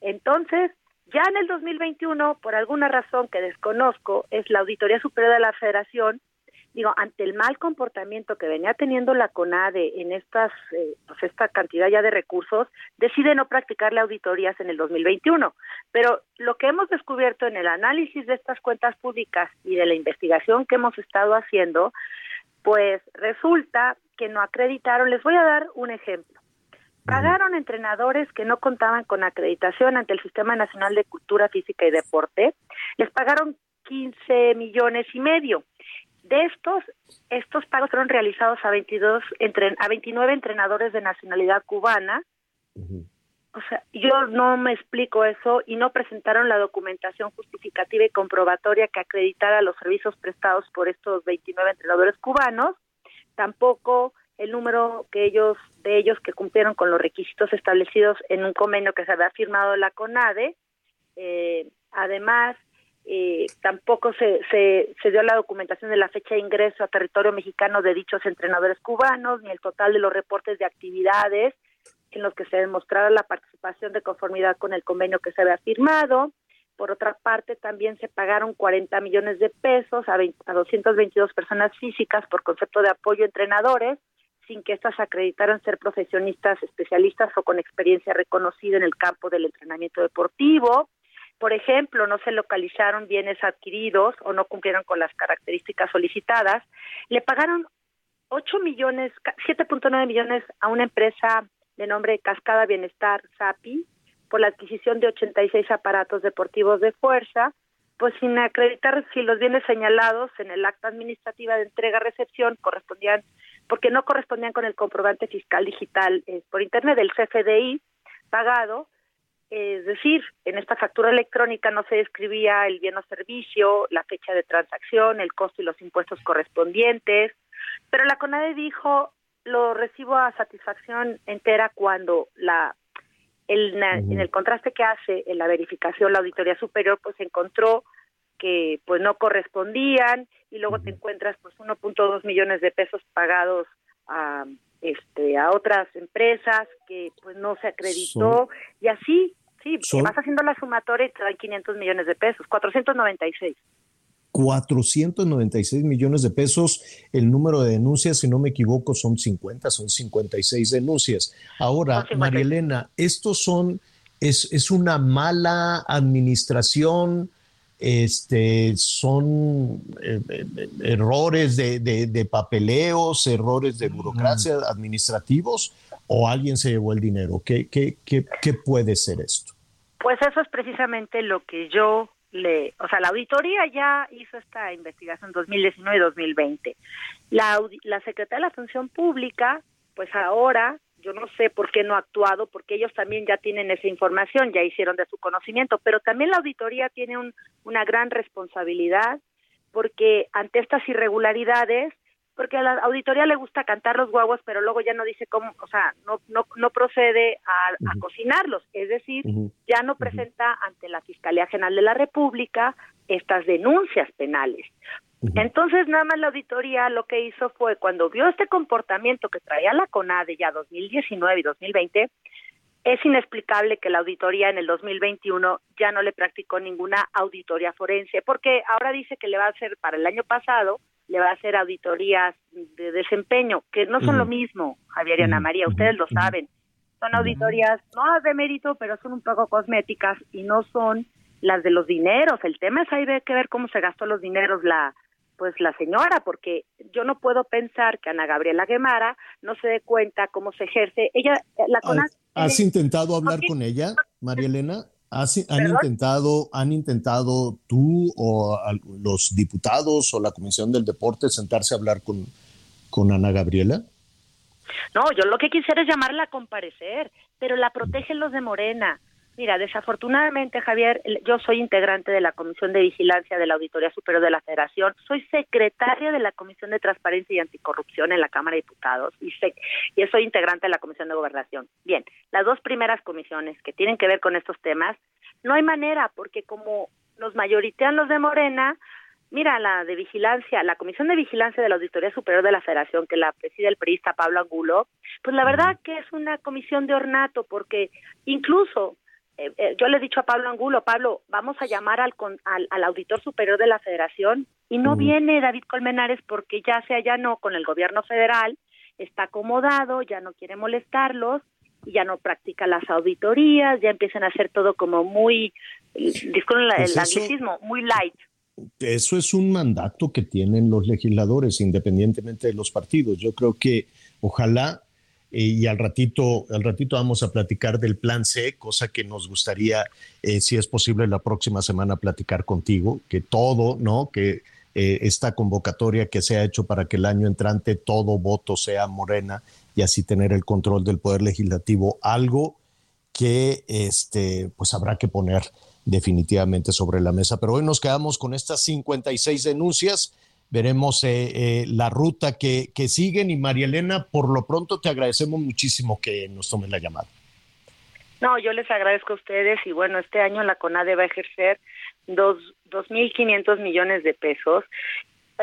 Entonces, ya en el 2021, por alguna razón que desconozco, es la Auditoría Superior de la Federación digo, ante el mal comportamiento que venía teniendo la CONADE en estas, eh, pues esta cantidad ya de recursos, decide no practicarle auditorías en el 2021. Pero lo que hemos descubierto en el análisis de estas cuentas públicas y de la investigación que hemos estado haciendo, pues resulta que no acreditaron. Les voy a dar un ejemplo. Pagaron entrenadores que no contaban con acreditación ante el Sistema Nacional de Cultura Física y Deporte. Les pagaron 15 millones y medio. De estos, estos pagos fueron realizados a 22 entre, a 29 entrenadores de nacionalidad cubana. O sea, yo no me explico eso y no presentaron la documentación justificativa y comprobatoria que acreditara los servicios prestados por estos 29 entrenadores cubanos. Tampoco el número que ellos de ellos que cumplieron con los requisitos establecidos en un convenio que se había firmado la CONADE. Eh, además, eh, tampoco se, se, dio la documentación de la fecha de ingreso a territorio mexicano de dichos entrenadores cubanos, ni el total de los reportes de actividades en los que se demostrara la participación de conformidad con el convenio que se había firmado. Por otra parte, también se pagaron 40 millones de pesos a, a 222 personas físicas por concepto de apoyo a entrenadores, sin que éstas acreditaran ser profesionistas especialistas o con experiencia reconocida en el campo del entrenamiento deportivo por ejemplo, no se localizaron bienes adquiridos o no cumplieron con las características solicitadas, le pagaron 8 millones, 7.9 millones a una empresa de nombre Cascada Bienestar SAPI por la adquisición de 86 aparatos deportivos de fuerza, pues sin acreditar si los bienes señalados en el acta administrativa de entrega-recepción correspondían, porque no correspondían con el comprobante fiscal digital eh, por Internet del CFDI pagado, es decir, en esta factura electrónica no se describía el bien o servicio, la fecha de transacción, el costo y los impuestos correspondientes, pero la CONADE dijo, lo recibo a satisfacción entera cuando la el, en el contraste que hace en la verificación la auditoría superior pues encontró que pues no correspondían y luego te encuentras pues 1.2 millones de pesos pagados a este a otras empresas que pues no se acreditó y así sí vas haciendo la sumatoria y te dan 500 millones de pesos 496 496 millones de pesos. El número de denuncias, si no me equivoco, son 50, son 56 denuncias. Ahora, María Elena, estos son, es, es una mala administración, este, son eh, eh, errores de, papeleos, errores de burocracia administrativos o alguien se llevó el dinero? ¿Qué, qué, qué, qué puede ser esto? Pues eso es precisamente lo que yo le, o sea, la auditoría ya hizo esta investigación en 2019 y 2020. La, la Secretaría de la Función Pública, pues ahora yo no sé por qué no ha actuado, porque ellos también ya tienen esa información, ya hicieron de su conocimiento, pero también la auditoría tiene una gran responsabilidad porque ante estas irregularidades, porque a la auditoría le gusta cantar los guaguas, pero luego ya no dice cómo, o sea, no no, no procede a, cocinarlos, es decir, ya no presenta ante la Fiscalía General de la República estas denuncias penales. Entonces, nada más la auditoría lo que hizo fue, cuando vio este comportamiento que traía la CONADE ya 2019 y 2020, es inexplicable que la auditoría en el 2021 ya no le practicó ninguna auditoría forense, porque ahora dice que le va a hacer para el año pasado, le va a hacer auditorías de desempeño, que no son lo mismo, Javier y Ana María, ustedes lo saben. Son auditorías no de mérito, pero son un poco cosméticas y no son las de los dineros. El tema es hay que ver cómo se gastó los dineros la pues la señora, porque yo no puedo pensar que Ana Gabriela Guemara no se dé cuenta cómo se ejerce. Ella, la ¿Has, intentado hablar con ella, María Elena? ¿Han intentado, han intentado tú o los diputados o la Comisión del Deporte sentarse a hablar con, con Ana Gabriela? No, yo lo que quisiera es llamarla a comparecer, pero la protegen los de Morena. Mira, desafortunadamente, Javier, yo soy integrante de la Comisión de Vigilancia de la Auditoría Superior de la Federación, soy secretaria de la Comisión de Transparencia y Anticorrupción en la Cámara de Diputados y, y soy integrante de la Comisión de Gobernación. Bien, las dos primeras comisiones que tienen que ver con estos temas, no hay manera, porque como nos mayoritean los de Morena, Mira, la de vigilancia, la Comisión de Vigilancia de la Auditoría Superior de la Federación, que la preside el periodista Pablo Angulo, pues la verdad que es una comisión de ornato, porque incluso eh, eh, yo le he dicho a Pablo Angulo, Pablo, vamos a llamar al, al, auditor superior de la federación y no viene David Colmenares porque ya se allanó con el gobierno federal, está acomodado, ya no quiere molestarlos ya no practica las auditorías, ya empiezan a hacer todo como muy, disculpen el pues anglicismo, muy light. Eso es un mandato que tienen los legisladores independientemente de los partidos. Yo creo que ojalá eh, y al ratito, al ratito vamos a platicar del plan C, cosa que nos gustaría, eh, si es posible, la próxima semana platicar contigo, que todo, ¿no? Que eh, esta convocatoria que se ha hecho para que el año entrante todo voto sea morena y así tener el control del poder legislativo, algo que este, pues habrá que poner definitivamente sobre la mesa. Pero hoy nos quedamos con estas 56 denuncias veremos eh, eh, la ruta que, que, siguen. Y María Elena, por lo pronto te agradecemos muchísimo que nos tomen la llamada. No, yo les agradezco a ustedes. Y bueno, este año la CONADE va a ejercer dos 2.500 millones de pesos.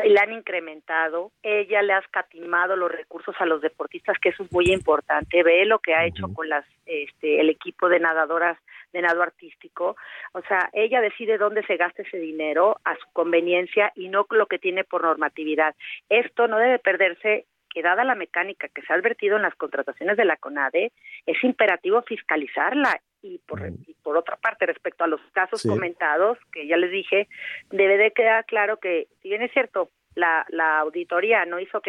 La han incrementado, ella le ha escatimado los recursos a los deportistas, que eso es muy importante, ve lo que ha hecho con las este el equipo de nadadoras artístico, o sea, ella decide dónde se gasta ese dinero a su conveniencia y no lo que tiene por normatividad. Esto no debe perderse que dada la mecánica que se ha advertido en las contrataciones de la CONADE, es imperativo fiscalizarla. Y por, por otra parte respecto a los casos comentados, que ya les dije, debe de quedar claro que si bien es cierto, la, la auditoría no hizo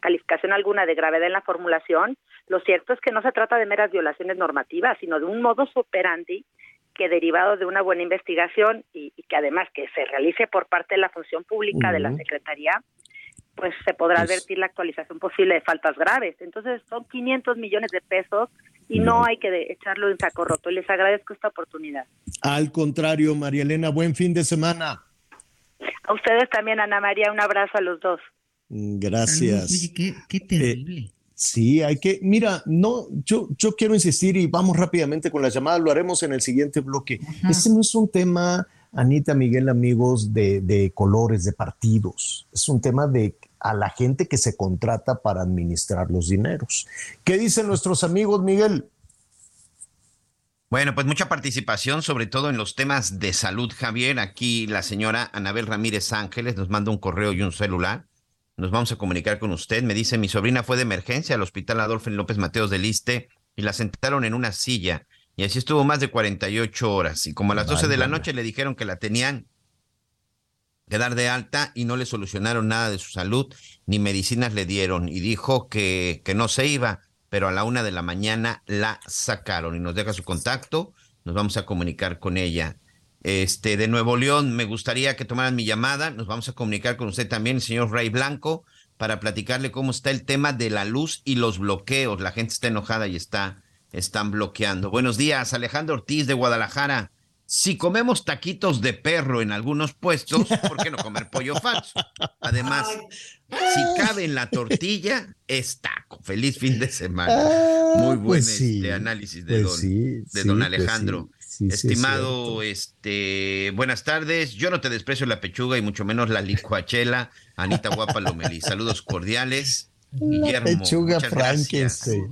calificación alguna de gravedad en la formulación, lo cierto es que no se trata de meras violaciones normativas, sino de un modus operandi que derivado de una buena investigación y, que además que se realice por parte de la función pública de la Secretaría, pues se podrá pues advertir la actualización posible de faltas graves. Entonces son 500 millones de pesos y no hay que echarlo en saco roto. Les agradezco esta oportunidad. Al contrario, María Elena, buen fin de semana. A ustedes también, Ana María, un abrazo a los dos. Gracias. qué, eh, terrible. sí, hay que, mira, no, yo, yo quiero insistir y vamos rápidamente con la llamada, lo haremos en el siguiente bloque. Este no es un tema, Anita, Miguel, amigos, de, de colores, de partidos, es un tema de a la gente que se contrata para administrar los dineros. ¿Qué dicen nuestros amigos, Miguel? Bueno, pues mucha participación, sobre todo en los temas de salud, Javier. Aquí la señora Anabel Ramírez Ángeles nos manda un correo y un celular. Nos vamos a comunicar con usted. Me dice, mi sobrina fue de emergencia al hospital Adolfo López Mateos del Liste y la sentaron en una silla. Y así estuvo más de 48 horas. Y como a las 12 de la noche le dijeron que la tenían que dar de alta y no le solucionaron nada de su salud, ni medicinas le dieron. Y dijo que, que no se iba pero a la una de la mañana la sacaron y nos deja su contacto. Nos vamos a comunicar con ella. Este, de Nuevo León, me gustaría que tomaran mi llamada. Nos vamos a comunicar con usted también, el señor Ray Blanco, para platicarle cómo está el tema de la luz y los bloqueos. La gente está enojada y está, están bloqueando. Buenos días, Alejandro Ortiz de Guadalajara si comemos taquitos de perro en algunos puestos, ¿por qué no comer pollo falso? Además, si cabe en la tortilla, es taco. Feliz fin de semana. Ah, Muy buen pues este análisis de pues don, de don pues Alejandro. Estimado, este, buenas tardes. Yo no te desprecio la pechuga y mucho menos la licuachela. Anita Guapa Lomelí. Saludos cordiales. Guillermo, pechuga Frankenstein.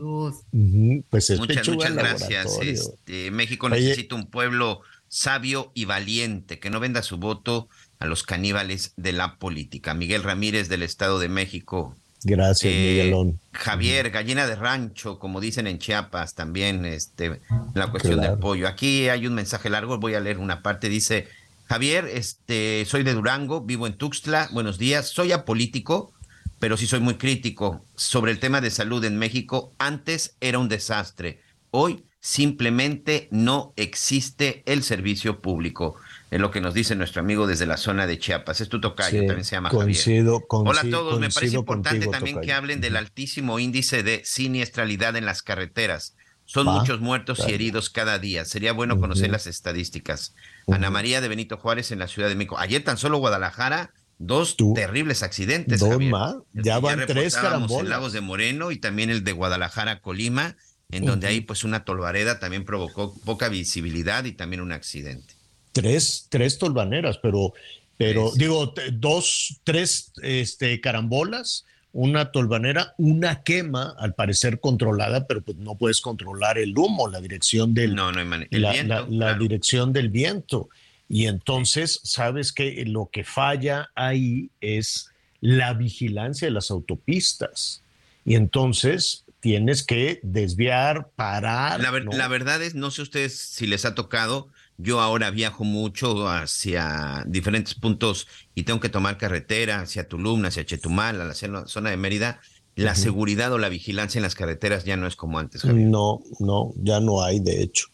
Pues muchas, muchas gracias. Este, México necesita un pueblo sabio y valiente, que no venda su voto a los caníbales de la política. Miguel Ramírez del Estado de México. Gracias, eh, Miguelón. Javier, gallina de rancho, como dicen en Chiapas, también este, la cuestión del pollo. Aquí hay un mensaje largo, voy a leer una parte. Dice, Javier, este, soy de Durango, vivo en Tuxtla, buenos días, soy apolítico, pero sí soy muy crítico sobre el tema de salud en México. Antes era un desastre, hoy simplemente no existe el servicio público. Es lo que nos dice nuestro amigo desde la zona de Chiapas. Es tu tocayo, también se llama Javier. Hola a todos, me parece importante también que hablen del altísimo índice de siniestralidad en las carreteras. Son muchos muertos y heridos cada día. Sería bueno conocer las estadísticas. Ana María de Benito Juárez en la Ciudad de México. Ayer tan solo Guadalajara, dos terribles accidentes. Dos más. Ya van tres carambolas. El Lagos de Moreno y también el de Guadalajara, Colima, en donde ahí pues una tolvareda también provocó poca visibilidad y también un accidente. Tres, tres tolvaneras, pero, pero digo, dos, tres este, carambolas una tolvanera, una quema, al parecer controlada, pero pues no puedes controlar el humo, la dirección del, no, no la, dirección del viento. Y entonces, sabes que lo que falla ahí es la vigilancia de las autopistas. Y entonces tienes que desviar, parar. La, la verdad es, no sé ustedes si les ha tocado, yo ahora viajo mucho hacia diferentes puntos y tengo que tomar carretera hacia Tulum, hacia Chetumal, a la zona de Mérida. La seguridad o la vigilancia en las carreteras ya no es como antes. No, no, ya no hay, de hecho,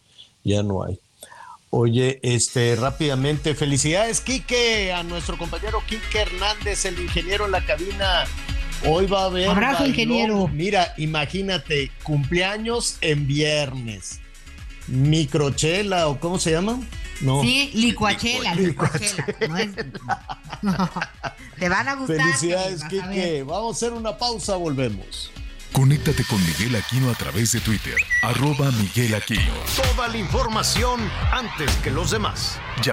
ya no hay. Oye, este, rápidamente, felicidades, Quique, a nuestro compañero Quique Hernández, el ingeniero en la cabina. Hoy va a haber. Abrazo, ingeniero. Mira, imagínate, cumpleaños en viernes microchela o cómo se llama? No. Sí, licuachela, licuachela. No Te van a gustar. Felicidades, Kike. Vamos a hacer una pausa, volvemos. Conéctate con Miguel Aquino a través de Twitter, arroba Miguel Aquino. Toda la información antes que los demás. Ya.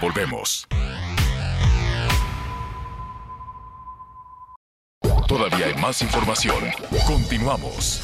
Volvemos. Todavía hay más información. Continuamos.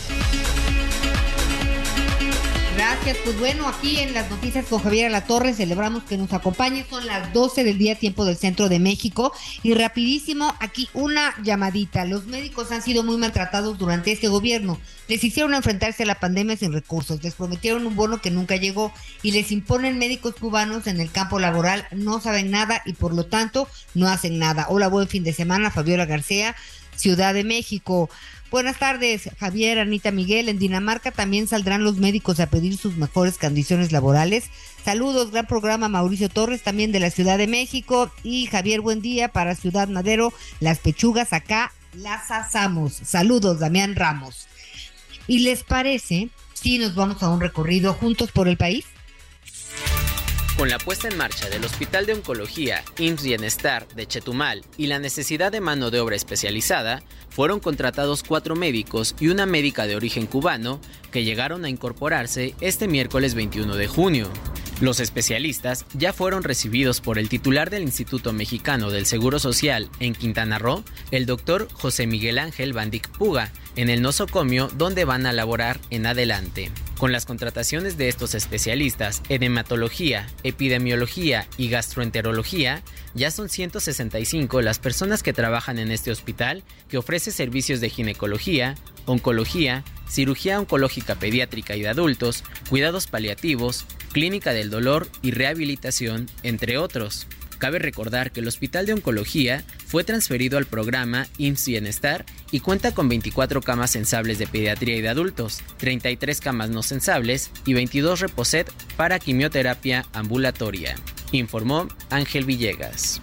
Gracias, pues bueno, aquí en las noticias con Javier La Torre celebramos que nos acompañe, son las 12 del día tiempo del centro de México. Y rapidísimo aquí una llamadita, los médicos han sido muy maltratados durante este gobierno, les hicieron enfrentarse a la pandemia sin recursos, les prometieron un bono que nunca llegó. Y les imponen médicos cubanos en el campo laboral, no saben nada y por lo tanto no hacen nada. Hola, buen fin de semana, Fabiola García. Ciudad de México. Buenas tardes, Javier, Anita Miguel. En Dinamarca también saldrán los médicos a pedir sus mejores condiciones laborales. Saludos, gran programa Mauricio Torres, también de la Ciudad de México. Y Javier, buen día para Ciudad Madero. Las pechugas acá las asamos. Saludos, Damián Ramos. ¿Y les parece si nos vamos a un recorrido juntos por el país? Con la puesta en marcha del Hospital de Oncología IMSS Bienestar de Chetumal y la necesidad de mano de obra especializada, fueron contratados cuatro médicos y una médica de origen cubano que llegaron a incorporarse este miércoles 21 de junio. Los especialistas ya fueron recibidos por el titular del Instituto Mexicano del Seguro Social en Quintana Roo, el doctor José Miguel Ángel Bandic Puga, en el nosocomio donde van a laborar en adelante. Con las contrataciones de estos especialistas en hematología, epidemiología y gastroenterología, ya son 165 las personas que trabajan en este hospital que ofrece servicios de ginecología, oncología, cirugía oncológica pediátrica y de adultos, cuidados paliativos, clínica del dolor y rehabilitación, entre otros. Cabe recordar que el Hospital de Oncología fue transferido al programa IMSS Bienestar y cuenta con 24 camas sensables de pediatría y de adultos, 33 camas no sensables y 22 reposet para quimioterapia ambulatoria, informó Ángel Villegas.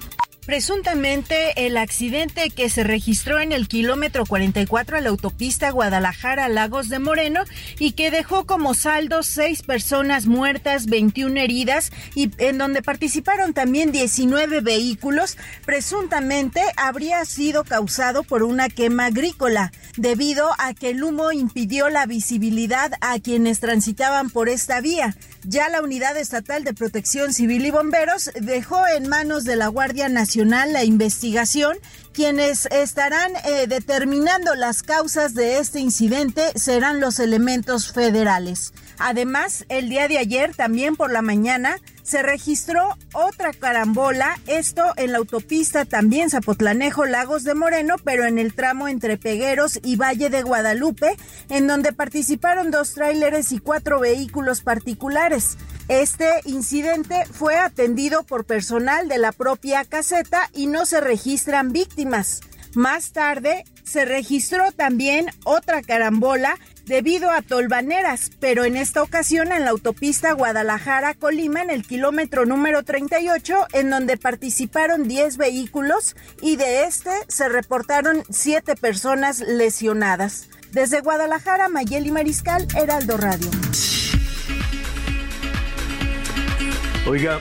Presuntamente, el accidente que se registró en el kilómetro 44 a la autopista Guadalajara-Lagos de Moreno y que dejó como saldo seis personas muertas, 21 heridas y en donde participaron también 19 vehículos, presuntamente habría sido causado por una quema agrícola, debido a que el humo impidió la visibilidad a quienes transitaban por esta vía. Ya la Unidad Estatal de Protección Civil y Bomberos dejó en manos de la Guardia Nacional la investigación. Quienes estarán eh, determinando las causas de este incidente serán los elementos federales. Además, el día de ayer, también por la mañana, se registró otra carambola, esto en la autopista también Zapotlanejo Lagos de Moreno, pero en el tramo entre Pegueros y Valle de Guadalupe, en donde participaron dos tráileres y cuatro vehículos particulares. Este incidente fue atendido por personal de la propia caseta y no se registran víctimas. Más tarde se registró también otra carambola debido a tolvaneras, pero en esta ocasión en la autopista Guadalajara-Colima en el kilómetro número 38, en donde participaron 10 vehículos y de este se reportaron 7 personas lesionadas. Desde Guadalajara, Mayeli Mariscal, Heraldo Radio. Oiga,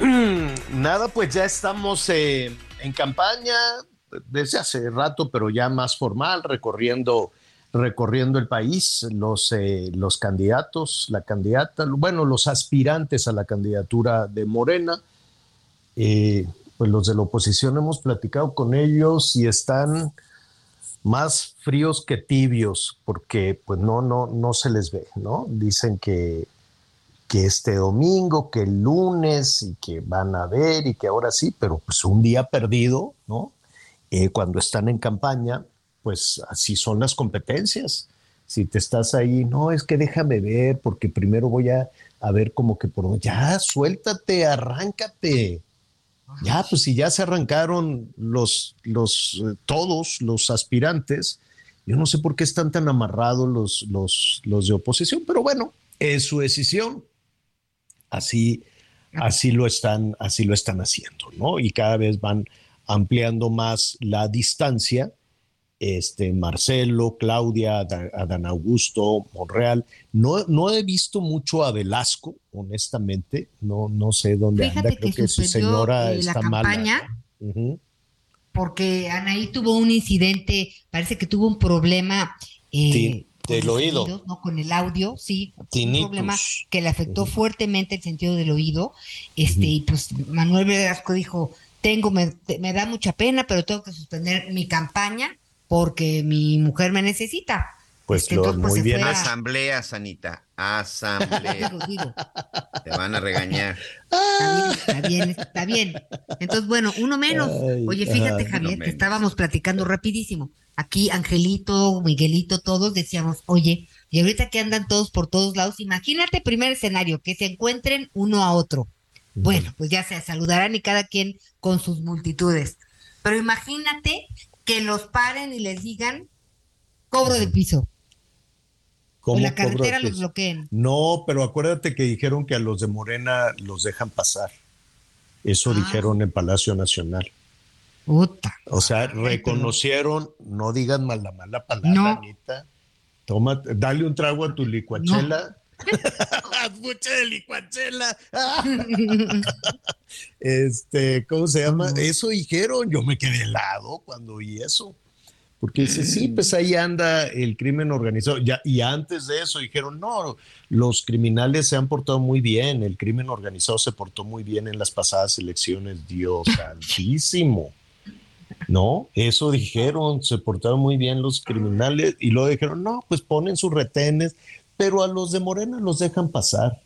nada, pues ya estamos eh, en campaña desde hace rato, pero ya más formal, recorriendo recorriendo el país, los, eh, los candidatos, la candidata, bueno, los aspirantes a la candidatura de Morena, eh, pues los de la oposición hemos platicado con ellos y están más fríos que tibios, porque pues no, no, no se les ve, ¿no? Dicen que, que este domingo, que el lunes y que van a ver y que ahora sí, pero pues un día perdido, ¿no? Eh, cuando están en campaña, pues así son las competencias. Si te estás ahí, no, es que déjame ver, porque primero voy a, ver como que por ya, suéltate, arráncate. Ya, pues si ya se arrancaron los, los, eh, todos los aspirantes, yo no sé por qué están tan amarrados los, los, los de oposición, pero bueno, es su decisión. Así, así lo están, así lo están haciendo, ¿no? Y cada vez van ampliando más la distancia este, Marcelo, Claudia, Adán Augusto, Monreal. No, no he visto mucho a Velasco, honestamente. No, no sé dónde anda. Creo que, su señora eh, está la campaña, Porque Anaí tuvo un incidente, parece que tuvo un problema. Eh, del oído. ¿no? Con el audio, sí. Un problema que le afectó fuertemente el sentido del oído. Este, y pues Manuel Velasco dijo: Tengo, me, me da mucha pena, pero tengo que suspender mi campaña porque mi mujer me necesita. Pues, este, pues muy bien. Asamblea, Sanita, asamblea. Te van a regañar. Está bien, está bien, Entonces, bueno, uno menos. Oye, fíjate, Javier, que estábamos platicando rapidísimo. Aquí, Angelito, Miguelito, todos decíamos, oye, y ahorita que andan todos por todos lados, imagínate primer escenario, que se encuentren uno a otro. Bueno, pues ya se saludarán y cada quien con sus multitudes. Pero imagínate que los paren y les digan cobro de piso. ¿Cómo en la carretera los bloqueen. No, pero acuérdate que dijeron que a los de Morena los dejan pasar. Eso ah. dijeron en Palacio Nacional. Puta. O sea, reconocieron, no digan mal la mala palabra, Anita. Toma, dale un trago a tu licuachela. Mucha de licuachela. este, ¿cómo se llama? Eso dijeron, yo me quedé helado cuando oí eso. Porque dice, sí, pues ahí anda el crimen organizado. Ya, y antes de eso dijeron, no, los criminales se han portado muy bien, el crimen organizado se portó muy bien en las pasadas elecciones, Dios santísimo. No, eso dijeron, se portaron muy bien los criminales y luego dijeron, no, pues ponen sus retenes, pero a los de Morena los dejan pasar.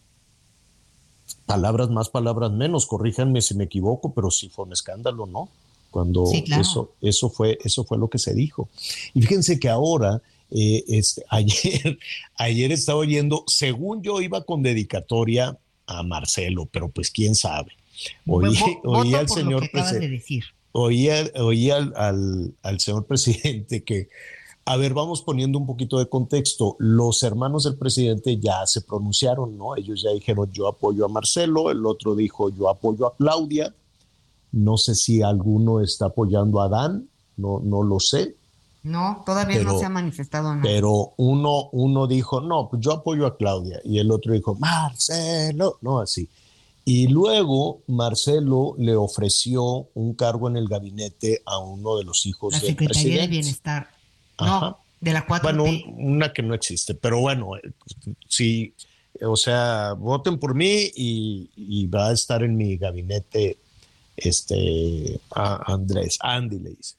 Palabras más, palabras menos, corríjanme si me equivoco, pero sí fue un escándalo, ¿no? Cuando eso, eso, fue, eso fue lo que se dijo. Y fíjense que ahora, eh, este, ayer, ayer estaba oyendo, según yo iba con dedicatoria a Marcelo, pero pues quién sabe. Oí, al señor presidente. Oí, al, al señor presidente que a ver, vamos poniendo un poquito de contexto. Los hermanos del presidente ya se pronunciaron, ¿no? Ellos ya dijeron yo apoyo a Marcelo, el otro dijo yo apoyo a Claudia. No sé si alguno está apoyando a Dan, no, no lo sé. No, todavía no se ha manifestado nada. Pero uno, uno dijo, no, pues yo apoyo a Claudia. Y el otro dijo, Marcelo, no, así. Y luego Marcelo le ofreció un cargo en el gabinete a uno de los hijos del presidente. de Bienestar. No, de la 4 Bueno, una que no existe, pero bueno, sí, o sea, voten por mí y, va a estar en mi gabinete este Andrés, Andy le dice.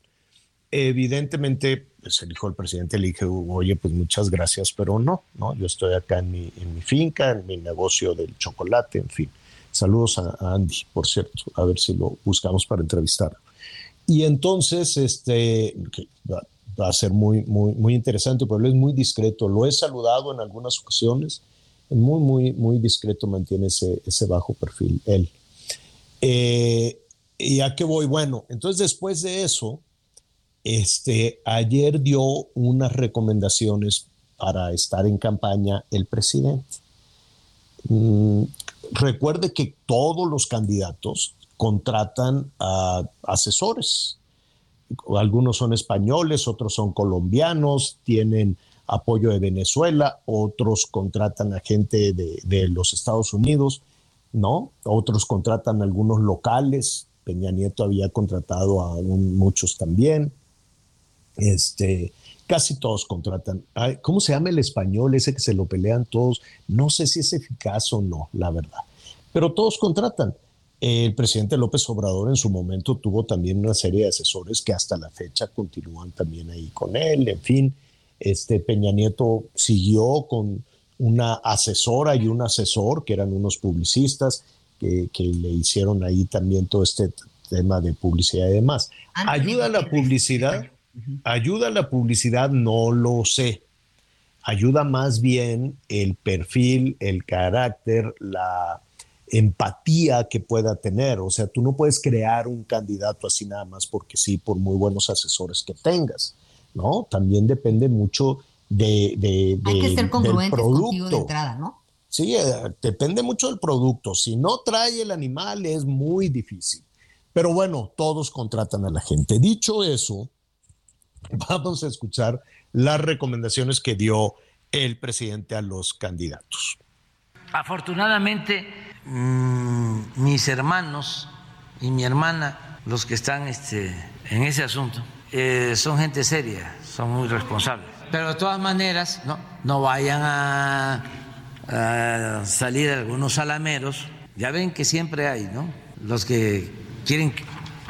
Evidentemente, pues el hijo del presidente le dije, oye, pues muchas gracias, pero no, no, yo estoy acá en mi, en mi finca, en mi negocio del chocolate, en fin. Saludos a, Andy, por cierto, a ver si lo buscamos para entrevistar. Y entonces, este, va, a ser muy, muy, muy interesante, pero él es muy discreto. Lo he saludado en algunas ocasiones, muy, muy, muy discreto mantiene ese, ese bajo perfil él. Eh, ¿Y a qué voy? Bueno, entonces después de eso, este, ayer dio unas recomendaciones para estar en campaña el presidente. Mm, recuerde que todos los candidatos contratan a asesores. Algunos son españoles, otros son colombianos, tienen apoyo de Venezuela, otros contratan a gente de, los Estados Unidos, ¿no? Otros contratan a algunos locales. Peña Nieto había contratado a muchos también. Este, casi todos contratan. ¿Cómo se llama el español ese que se lo pelean todos? No sé si es eficaz o no, la verdad. Pero todos contratan. El presidente López Obrador en su momento tuvo también una serie de asesores que hasta la fecha continúan también ahí con él. En fin, este Peña Nieto siguió con una asesora y un asesor que eran unos publicistas que, que le hicieron ahí también todo este tema de publicidad y demás. ¿Ayuda a la publicidad? ¿Ayuda a la publicidad? No lo sé. Ayuda más bien el perfil, el carácter, la empatía que pueda tener. O sea, tú no puedes crear un candidato así nada más porque sí, por muy buenos asesores que tengas, ¿no? También depende mucho de, de, Hay que ser congruentes contigo de entrada, ¿no? Sí, eh, depende mucho del producto. Si no trae el animal es muy difícil. Pero bueno, todos contratan a la gente. Dicho eso, vamos a escuchar las recomendaciones que dio el presidente a los candidatos. Afortunadamente, mm, mis hermanos y mi hermana, los que están este, en ese asunto, eh, son gente seria, son muy responsables. Pero de todas maneras, no, no vayan a, salir algunos salameros. Ya ven que siempre hay, ¿no? Los que quieren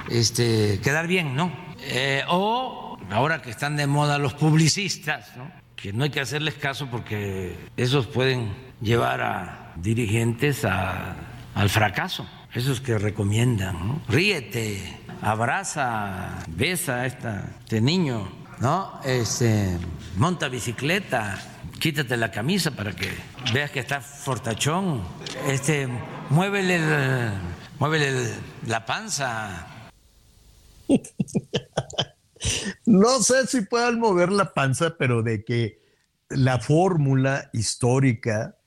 este, quedar bien, ¿no? Eh, o ahora que están de moda los publicistas, ¿no? que no hay que hacerles caso porque esos pueden llevar a dirigentes al fracaso, esos que recomiendan, ríete, abraza, besa a este niño, ¿no? Este, monta bicicleta, quítate la camisa para que veas que está fortachón, este, muévele, muévele la panza. No sé si puedan mover la panza, pero de que la fórmula histórica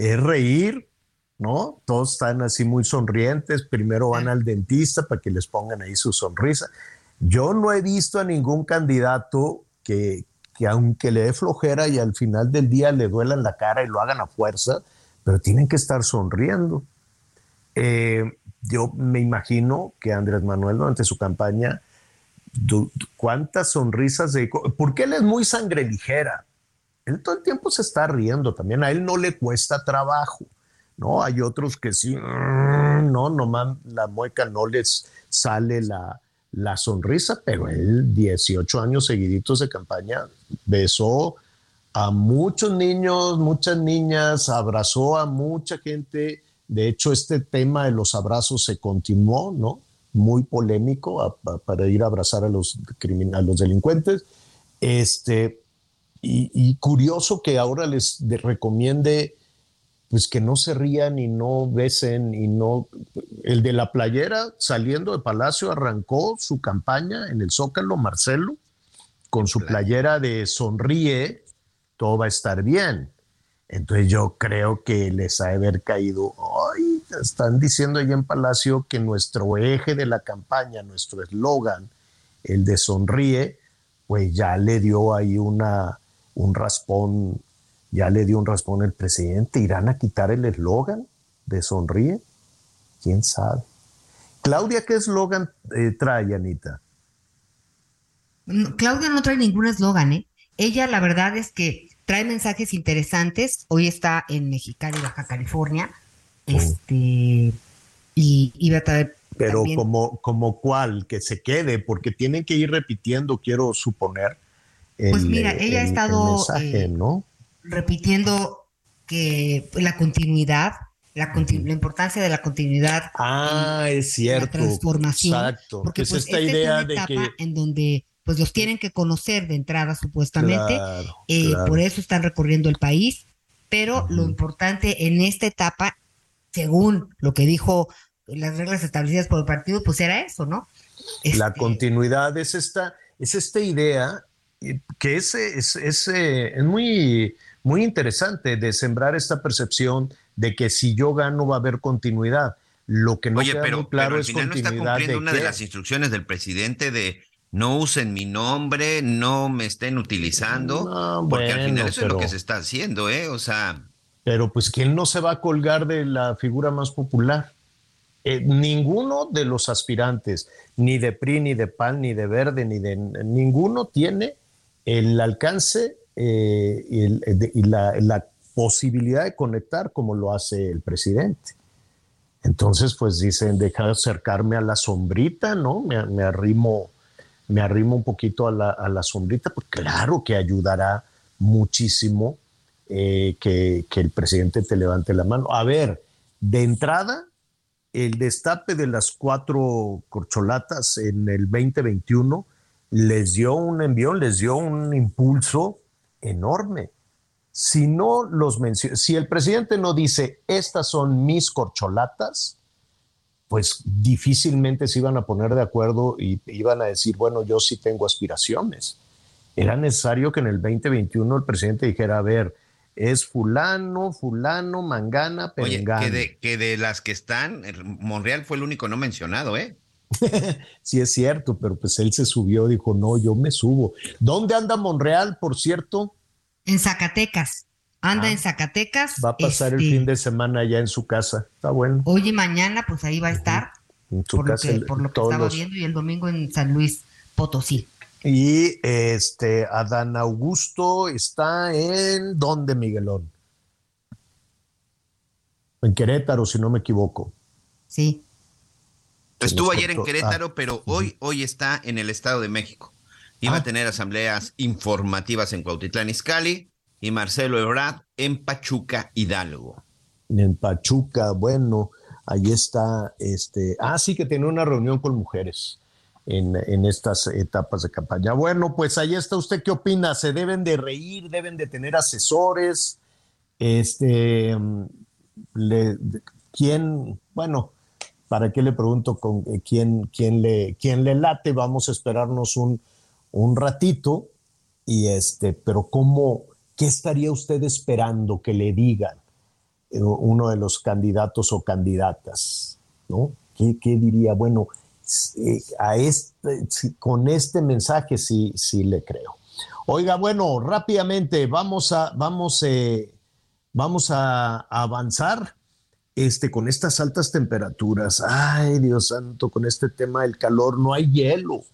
es reír, ¿no? Todos están así muy sonrientes, primero van al dentista para que les pongan ahí su sonrisa. Yo no he visto a ningún candidato que, que aunque le dé flojera y al final del día le duelan la cara y lo hagan a fuerza, pero tienen que estar sonriendo. Eh, yo me imagino que Andrés Manuel durante su campaña, cuántas sonrisas de... Porque él es muy sangre ligera. Él todo el tiempo se está riendo también. A él no le cuesta trabajo. ¿no? Hay otros que sí, mm, no, nomás la mueca no les sale la, la sonrisa, pero él 18 años seguiditos de campaña besó a muchos niños, muchas niñas, abrazó a mucha gente. De hecho, este tema de los abrazos se continuó, ¿no? Muy polémico para ir a abrazar a los, a los delincuentes. Este, y, curioso que ahora les recomiende pues que no se rían y no besen y no... El de la playera saliendo de Palacio arrancó su campaña en el Zócalo, Marcelo, con su playera de sonríe, todo va a estar bien. Entonces yo creo que les ha de haber caído, ay, están diciendo ahí en Palacio que nuestro eje de la campaña, nuestro eslogan, el de sonríe, pues ya le dio ahí una, un raspón ya le dio un raspón el presidente. ¿Irán a quitar el eslogan de sonríe? ¿Quién sabe? Claudia, ¿qué eslogan eh, trae, Anita? Claudia no trae ningún eslogan, ¿eh? Ella, la verdad es que trae mensajes interesantes. Hoy está en Mexicali, Baja California. Este, y iba a traer. Pero como, como cuál, que se quede, porque tienen que ir repitiendo, quiero suponer. Pues mira, ella ha estado. mensaje, eh, ¿no? repitiendo que la continuidad la, la, importancia de la continuidad. Ah, es cierto. La transformación. Exacto. Porque pues, esta idea es una etapa de que... en donde pues los tienen que conocer de entrada supuestamente. Eh, por eso están recorriendo el país. Pero lo importante en esta etapa, según lo que dijo las reglas establecidas por el partido, pues era eso, ¿no? La este continuidad es esta, es esta idea que es, es, es, es muy, muy interesante de sembrar esta percepción de que si yo gano va a haber continuidad. Lo que no Oye, queda pero, muy claro al es final no está continuidad cumpliendo de una de qué. las instrucciones del presidente de no usen mi nombre, no me estén utilizando, No, porque al bueno, final eso es lo pero- que se está haciendo, ¿eh? O sea, Pero pues quién no se va a colgar de la figura más popular. Eh, ninguno de los aspirantes, ni de PRI, ni de PAN, ni de Verde, ni de ninguno tiene el alcance eh, y, y la, posibilidad de conectar como lo hace el presidente. Entonces, pues dicen, deja de acercarme a la sombrita, ¿no? Me, me arrimo, me arrimo un poquito a la, a la sombrita, pues claro que ayudará muchísimo eh, que, que el presidente te levante la mano. A ver, de entrada, el destape de las cuatro corcholatas en el 2021 les dio un envión, les dio un impulso enorme. Si no los si el presidente no dice estas son mis corcholatas, pues difícilmente se iban a poner de acuerdo y iban a decir, bueno, yo sí tengo aspiraciones. Era necesario que en el 2021 el presidente dijera, a ver, es fulano, fulano, mangana, oye, perengana. que de, que de las que están, Monreal fue el único no mencionado, ¿eh? Sí es cierto, pero pues él se subió, dijo, no, yo me subo. ¿Dónde anda Monreal, por cierto? En Zacatecas. Anda Ah. en Zacatecas. Va a pasar el este, fin de semana allá en su casa. Está bueno. Hoy y mañana, pues ahí va a estar, En su por lo que, el- por lo que todos estaba los- viendo, y el domingo en San Luis Potosí. Y este Adán Augusto está en ¿dónde, Miguelón? En Querétaro, si no me equivoco. Sí. Estuvo ayer en Querétaro, ah, pero hoy, hoy está en el Estado de México. Iba a tener asambleas informativas en Cuautitlán Izcalli y Marcelo Ebrard en Pachuca, Hidalgo. En Pachuca, bueno, ahí está, este, ah, sí que tiene una reunión con mujeres en, en estas etapas de campaña. Bueno, pues ahí está, ¿usted qué opina? ¿Se deben de reír, deben de tener asesores? Este, mm, le- ¿quién, bueno, para qué le pregunto con eh, quién, quién, le, quién le late? Vamos a esperarnos un, un ratito y este, pero ¿cómo, qué estaría usted esperando que le digan? eh, uno de los candidatos o candidatas, ¿no? ¿Qué, qué diría? Bueno, eh, a este, con este mensaje sí, sí le creo. Oiga, bueno, rápidamente vamos a, vamos, vamos a avanzar este, con estas altas temperaturas. Ay, Dios santo, con este tema del calor, no hay hielo.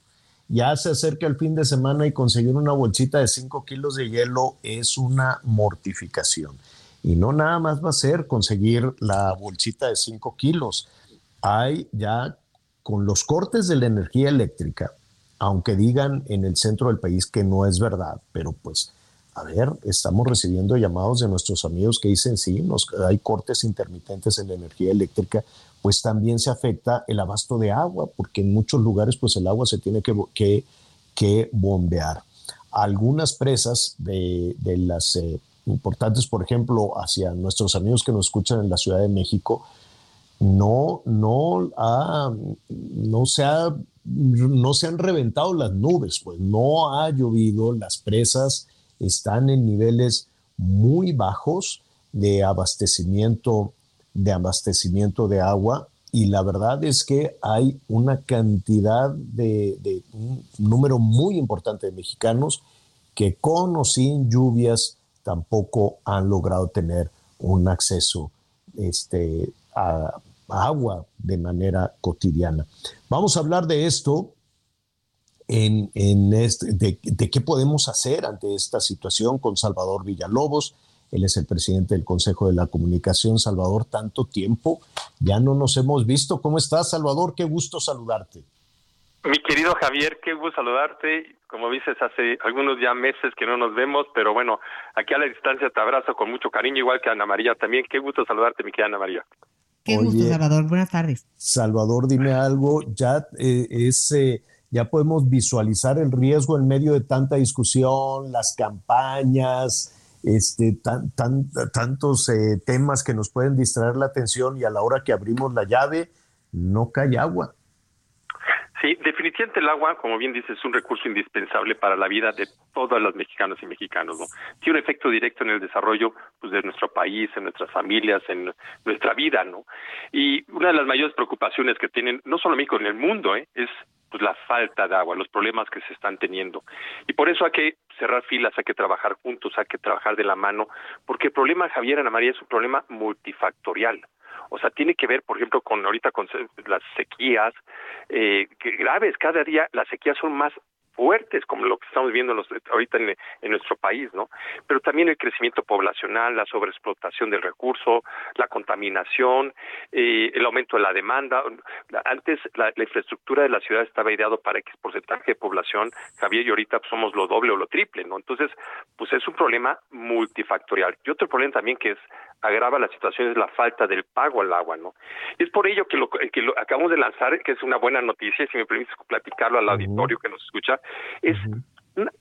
Ya se acerca el fin de semana y conseguir una bolsita de 5 kilos de hielo es una mortificación. Y no nada más va a ser conseguir la bolsita de 5 kilos. Hay ya con los cortes de la energía eléctrica, aunque digan en el centro del país que no es verdad, pero pues, a ver, estamos recibiendo llamados de nuestros amigos que dicen, sí, nos, hay cortes intermitentes en la energía eléctrica, pues también se afecta el abasto de agua, porque en muchos lugares pues el agua se tiene que, que, que bombear. Algunas presas de, de las eh, importantes, por ejemplo, hacia nuestros amigos que nos escuchan en la Ciudad de México, no, no, ha- no, se ha, no se han reventado las nubes, pues no ha llovido, las presas están en niveles muy bajos de abastecimiento, de abastecimiento de agua y la verdad es que hay una cantidad de, un número muy importante de mexicanos que con o sin lluvias tampoco han logrado tener un acceso este, a agua de manera cotidiana. Vamos a hablar de esto, en, en este, de, de qué podemos hacer ante esta situación con Salvador Villalobos. Él es el presidente del Consejo de la Comunicación. Salvador, tanto tiempo, ya no nos hemos visto. ¿Cómo estás, Salvador? Qué gusto saludarte. Mi querido Javier, qué gusto saludarte. Como dices, hace algunos ya meses que no nos vemos, pero bueno, aquí a la distancia te abrazo con mucho cariño, igual que Ana María también. Qué gusto saludarte, mi querida Ana María. Qué gusto, Salvador. Buenas tardes. Salvador, dime algo. Ya eh, eh, ya podemos visualizar el riesgo en medio de tanta discusión, las campañas, este, tan, tan, tantos eh, temas que nos pueden distraer la atención y a la hora que abrimos la llave no cae agua. Sí, definitivamente el agua, como bien dices, es un recurso indispensable para la vida de todos los mexicanos y mexicanos, ¿no? Tiene un efecto directo en el desarrollo pues, de nuestro país, en nuestras familias, en nuestra vida, ¿no? Y una de las mayores preocupaciones que tienen, no solo México, en el mundo, ¿eh? es pues la falta de agua, los problemas que se están teniendo. Y por eso hay que cerrar filas, hay que trabajar juntos, hay que trabajar de la mano, porque el problema, Javier Ana María, es un problema multifactorial. O sea, tiene que ver, por ejemplo, con ahorita con las sequías eh, graves. Cada día las sequías son más fuertes como lo que estamos viendo ahorita en, nuestro país, ¿no? Pero también el crecimiento poblacional, la sobreexplotación del recurso, la contaminación, eh, el aumento de la demanda. Antes la, infraestructura de la ciudad estaba ideado para X porcentaje de población, Javier, y ahorita pues, somos lo doble o lo triple, ¿no? Entonces, pues es un problema multifactorial. Y otro problema también que es agrava la situación es la falta del pago al agua, ¿no? es por ello que lo que lo acabamos de lanzar, que es una buena noticia, si me permites platicarlo al auditorio que nos escucha, es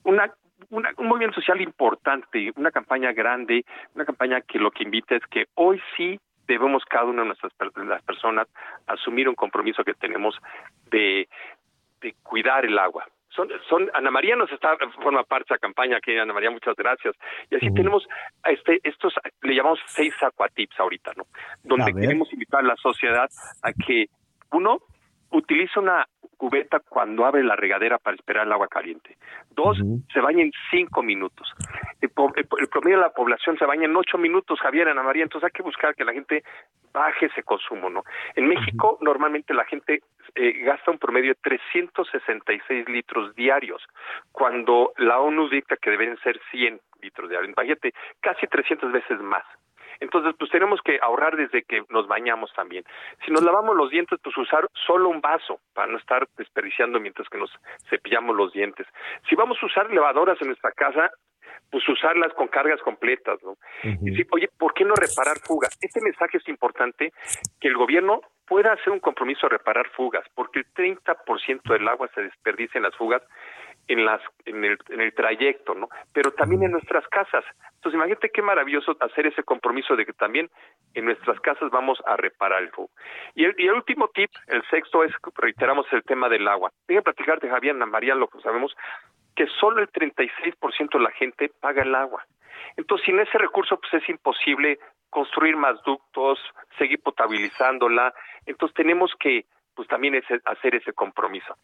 una, un movimiento social importante, una campaña grande, una campaña que lo que invita es que hoy sí debemos cada una de nuestras las personas asumir un compromiso que tenemos de, de cuidar el agua, son, son Ana María nos está forma parte de esa campaña aquí Ana María muchas gracias. Y así tenemos este estos le llamamos seis aquatips ahorita no donde queremos invitar a la sociedad a que uno utilice una cubeta cuando abre la regadera para esperar el agua caliente. Dos, se baña en cinco minutos. El, promedio de la población se baña en ocho minutos, Javier, Ana María, entonces hay que buscar que la gente baje ese consumo, ¿no? En México, normalmente la gente eh, gasta un promedio de 366 litros diarios, cuando la ONU dicta que deben ser 100 litros diarios. Imagínate, casi 300 veces más. Entonces, pues tenemos que ahorrar desde que nos bañamos también. Si nos lavamos los dientes, pues usar solo un vaso para no estar desperdiciando mientras que nos cepillamos los dientes. Si vamos a usar lavadoras en nuestra casa, pues usarlas con cargas completas, ¿no? Y decir, oye, ¿por qué no reparar fugas? Este mensaje es importante que el gobierno pueda hacer un compromiso a reparar fugas, porque el 30% del agua se desperdicia en las fugas en las en el, en el trayecto, ¿no? Pero también en nuestras casas. Entonces, imagínate qué maravilloso hacer ese compromiso de que también en nuestras casas vamos a reparar el fuego. Y el, y el último tip, el sexto, es, reiteramos, el tema del agua. Déjame platicarte, Javier, Ana María, lo que sabemos, que solo el 36% de la gente paga el agua. Entonces, sin ese recurso, pues es imposible construir más ductos, seguir potabilizándola. Entonces, tenemos que pues también es hacer ese compromiso.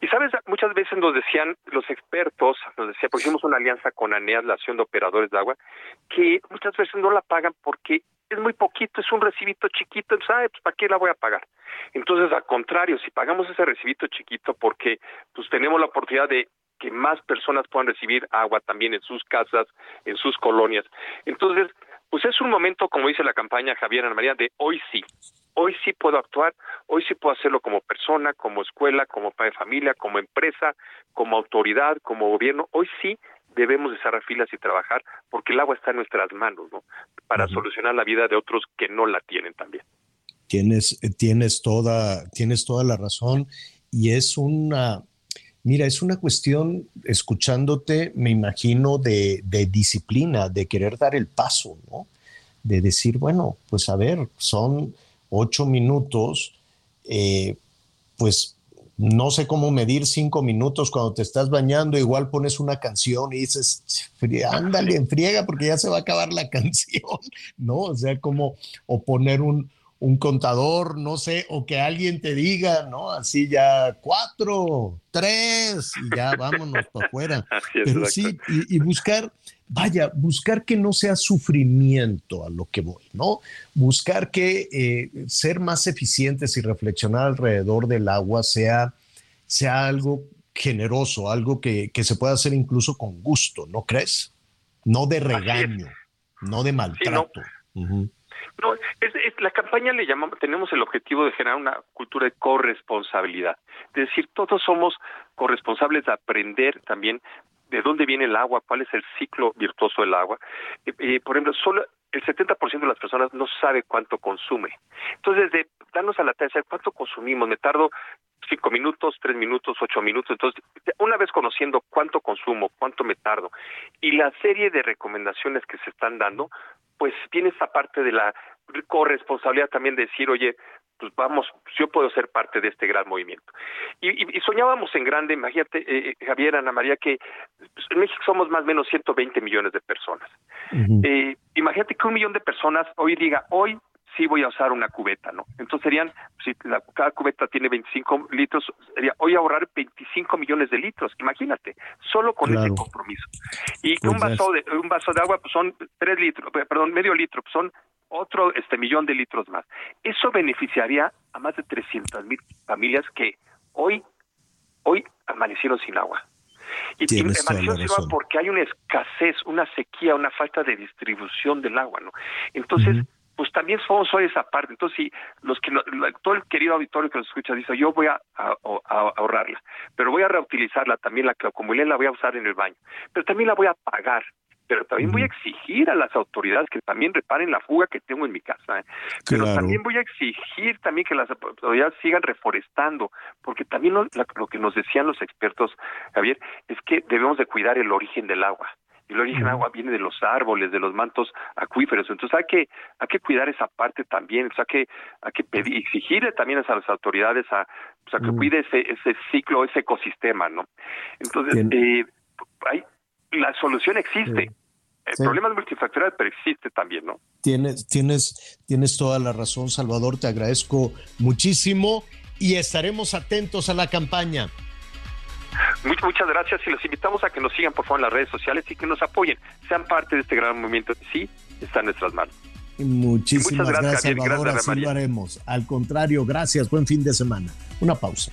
Y sabes, muchas veces nos decían los expertos, nos decía, pues hicimos una alianza con ANEAS, la Asociación de Operadores de Agua, que muchas veces no la pagan porque es muy poquito, es un recibito chiquito, entonces, pues ¿para qué la voy a pagar? Entonces, al contrario, si pagamos ese recibito chiquito porque pues tenemos la oportunidad de que más personas puedan recibir agua también en sus casas, en sus colonias. Entonces, pues es un momento, como dice la campaña Javier Ana María, de hoy sí. Hoy sí puedo actuar, hoy sí puedo hacerlo como persona, como escuela, como padre de familia, como empresa, como autoridad, como gobierno. Hoy sí debemos de cerrar filas y trabajar porque el agua está en nuestras manos, ¿no? Para solucionar la vida de otros que no la tienen también. Tienes, tienes, toda, tienes toda la razón y es una, Mira, es una cuestión, escuchándote, me imagino, de, disciplina, de querer dar el paso, ¿no? De decir, bueno, pues a ver, son ocho minutos, eh, pues no sé cómo medir cinco minutos cuando te estás bañando, igual pones una canción y dices, ándale, enfriega porque ya se va a acabar la canción, ¿no? O sea, como, o poner un, un contador, no sé, o que alguien te diga, ¿no? Así ya cuatro, tres, y ya vámonos para afuera. Pero sí, y, buscar, vaya, buscar que no sea sufrimiento a lo que voy, ¿no? Buscar que eh, ser más eficientes y reflexionar alrededor del agua sea, sea algo generoso, algo que, se pueda hacer incluso con gusto, ¿no crees? No de regaño, no de maltrato. No, es, la campaña le llamamos, tenemos el objetivo de generar una cultura de corresponsabilidad. Es decir, todos somos corresponsables de aprender también de dónde viene el agua, cuál es el ciclo virtuoso del agua. Eh, eh, por ejemplo, solo el 70% de las personas no sabe cuánto consume. Entonces, desde darnos a la tarea cuánto consumimos, me tardo cinco minutos, tres minutos, ocho minutos. Entonces, una vez conociendo cuánto consumo, cuánto me tardo y la serie de recomendaciones que se están dando, pues tiene esa parte de la corresponsabilidad también de decir, oye, pues vamos, yo puedo ser parte de este gran movimiento. Y, soñábamos en grande, imagínate, eh, eh, Javier, Ana María, que pues, en México somos más o menos 120 millones de personas. eh, imagínate que un millón de personas hoy diga, hoy sí voy a usar una cubeta, ¿no? Entonces serían, si la, cada cubeta tiene 25 litros, sería hoy ahorrar 25 millones de litros, imagínate, solo con ese compromiso. Y pues un vaso de un vaso de agua pues son 3 litros, perdón, medio litro, pues son otro este millón de litros más. Eso beneficiaría a más de 300 mil familias que hoy hoy amanecieron sin agua. Y, y amanecieron sin agua porque hay una escasez, una sequía, una falta de distribución del agua, ¿no? Entonces, pues también somos hoy esa parte. Entonces, si los que todo el querido auditorio que nos escucha dice, yo voy a, ahorrarla, pero voy a reutilizarla también, la que acumulé la voy a usar en el baño, pero también la voy a pagar pero también voy a exigir a las autoridades que también reparen la fuga que tengo en mi casa. ¿eh? Pero también voy a exigir también que las autoridades sigan reforestando, porque también lo, lo, que nos decían los expertos, Javier, es que debemos de cuidar el origen del agua el origen del agua viene de los árboles, de los mantos acuíferos. Entonces hay que hay que cuidar esa parte también, o sea, hay que hay que pedir, exigirle también a las autoridades a, o sea, que cuide ese ese ciclo, ese ecosistema, ¿no? Entonces eh, hay, la solución existe. El problema es multifactorial, pero existe también, ¿no? Tienes, tienes, tienes toda la razón, Salvador. Te agradezco muchísimo y estaremos atentos a la campaña. Muchas, gracias y los invitamos a que nos sigan por favor en las redes sociales y que nos apoyen, sean parte de este gran movimiento. Sí, está en nuestras manos. Muchísimas gracias, Salvador. así lo haremos. Al contrario, gracias. Buen fin de semana. Una pausa.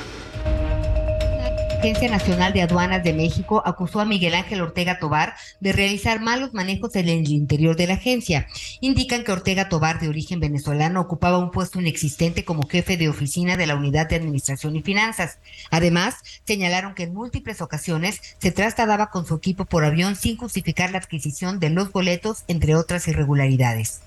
Agencia Nacional de Aduanas de México acusó a Miguel Ángel Ortega Tobar de realizar malos manejos en el interior de la agencia. Indican que Ortega Tobar, de origen venezolano, ocupaba un puesto inexistente como jefe de oficina de la Unidad de Administración y Finanzas. Además, señalaron que en múltiples ocasiones se trasladaba con su equipo por avión sin justificar la adquisición de los boletos, entre otras irregularidades.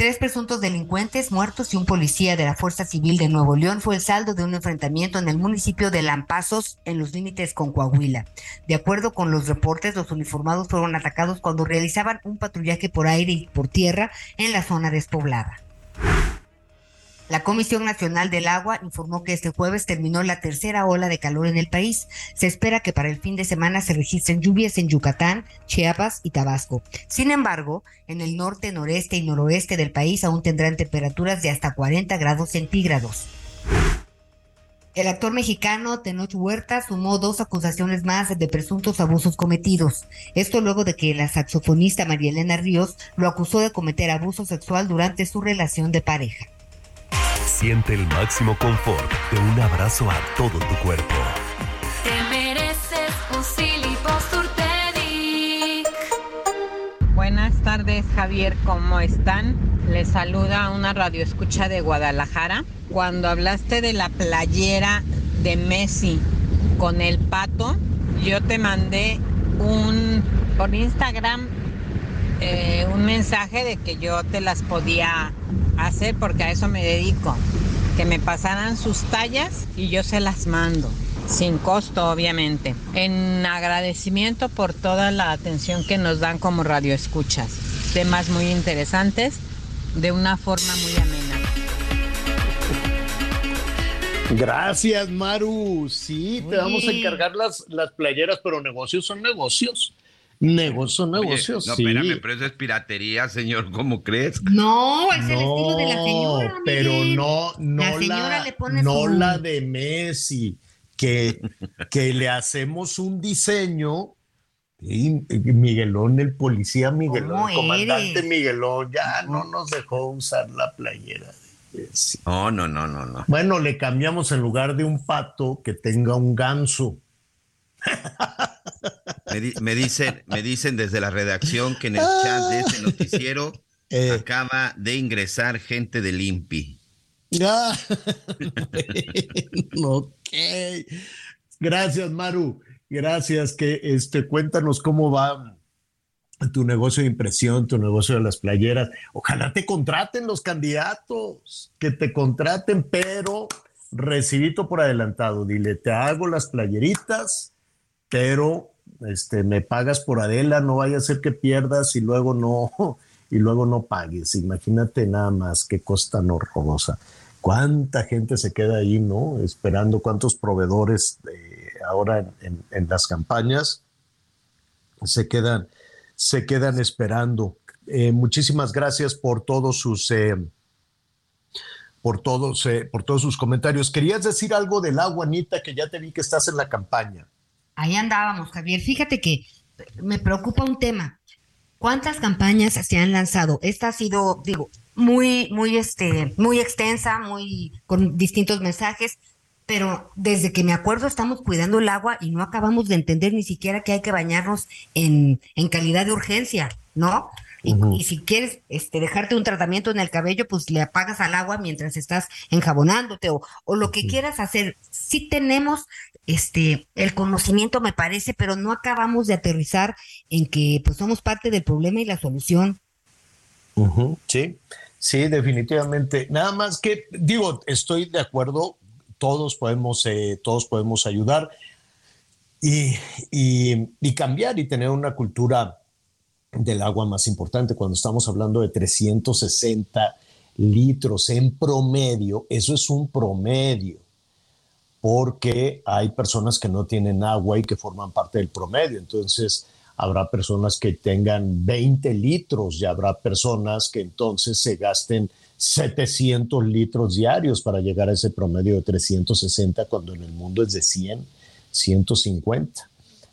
Tres presuntos delincuentes muertos y un policía de la Fuerza Civil de Nuevo León fue el saldo de un enfrentamiento en el municipio de Lampazos, en los límites con Coahuila. De acuerdo con los reportes, los uniformados fueron atacados cuando realizaban un patrullaje por aire y por tierra en la zona despoblada. La Comisión Nacional del Agua informó que este jueves terminó la tercera ola de calor en el país. Se espera que para el fin de semana se registren lluvias en Yucatán, Chiapas y Tabasco. Sin embargo, en el norte, noreste y noroeste del país aún tendrán temperaturas de hasta 40 grados centígrados. El actor mexicano Tenoch Huerta sumó dos acusaciones más de presuntos abusos cometidos. Esto luego de que la saxofonista María Elena Ríos lo acusó de cometer abuso sexual durante su relación de pareja. Siente el máximo confort de un abrazo a todo tu cuerpo. Te mereces un Buenas tardes, Javier, ¿cómo están? Les saluda una radio escucha de Guadalajara. Cuando hablaste de la playera de Messi con el pato, yo te mandé un por Instagram eh, un mensaje de que yo te las podía hacer porque a eso me dedico. Que me pasaran sus tallas y yo se las mando. Sin costo, obviamente. En agradecimiento por toda la atención que nos dan como radioescuchas. Temas muy interesantes de una forma muy amena. Gracias, Maru. Sí, te vamos a encargar las, las playeras, pero negocios son negocios. Negocio, negocio, no, sí. espérame, pero eso es piratería, señor, ¿cómo crees? No, es el estilo de la señora. Pero no, no la, señora le pone no su... la de Messi, que, que le hacemos un diseño. Y Miguelón, el policía Miguelón, el comandante eres? Miguelón, ya no nos dejó usar la playera. de Messi. No, no, no, no, no. Bueno, le cambiamos en lugar de un pato que tenga un ganso. Me, di- me dicen, me dicen desde la redacción que en el chat de este noticiero Eh. acaba de ingresar gente del INPI. Ah, bueno, ok. Gracias, Maru. Gracias. Que este, cuéntanos cómo va tu negocio de impresión, tu negocio de las playeras. Ojalá te contraten los candidatos, que te contraten, pero recibito por adelantado. Dile, te hago las playeritas, pero este, me pagas por Adela, no vaya a ser que pierdas y luego no, y luego no pagues. Imagínate nada más qué cosa tan horrorosa. Cuánta gente se queda ahí, ¿no? Esperando cuántos proveedores eh, ahora en, las campañas se quedan, se quedan esperando. Eh, muchísimas gracias por todos sus eh, por todos, eh, por todos sus comentarios. Querías decir algo del agua, Anita, que ya te vi que estás en la campaña. Ahí andábamos, Javier. Fíjate que me preocupa un tema. ¿Cuántas campañas se han lanzado? Esta ha sido, digo, muy, muy, este, muy extensa, muy con distintos mensajes, pero desde que me acuerdo estamos cuidando el agua y no acabamos de entender ni siquiera que hay que bañarnos en, en calidad de urgencia, ¿no? Y, y si quieres este, dejarte un tratamiento en el cabello, pues le apagas al agua mientras estás enjabonándote o, o lo que quieras hacer. Sí tenemos este el conocimiento, me parece, pero no acabamos de aterrizar en que pues somos parte del problema y la solución. Sí, sí, definitivamente. Nada más que, digo, estoy de acuerdo, todos podemos, eh, todos podemos ayudar y, y- y cambiar y tener una cultura del agua más importante. Cuando estamos hablando de 360 litros en promedio, eso es un promedio, porque hay personas que no tienen agua y que forman parte del promedio. Entonces, habrá personas que tengan 20 litros y habrá personas que entonces se gasten 700 litros diarios para llegar a ese promedio de 360 cuando en el mundo es de 100, 150.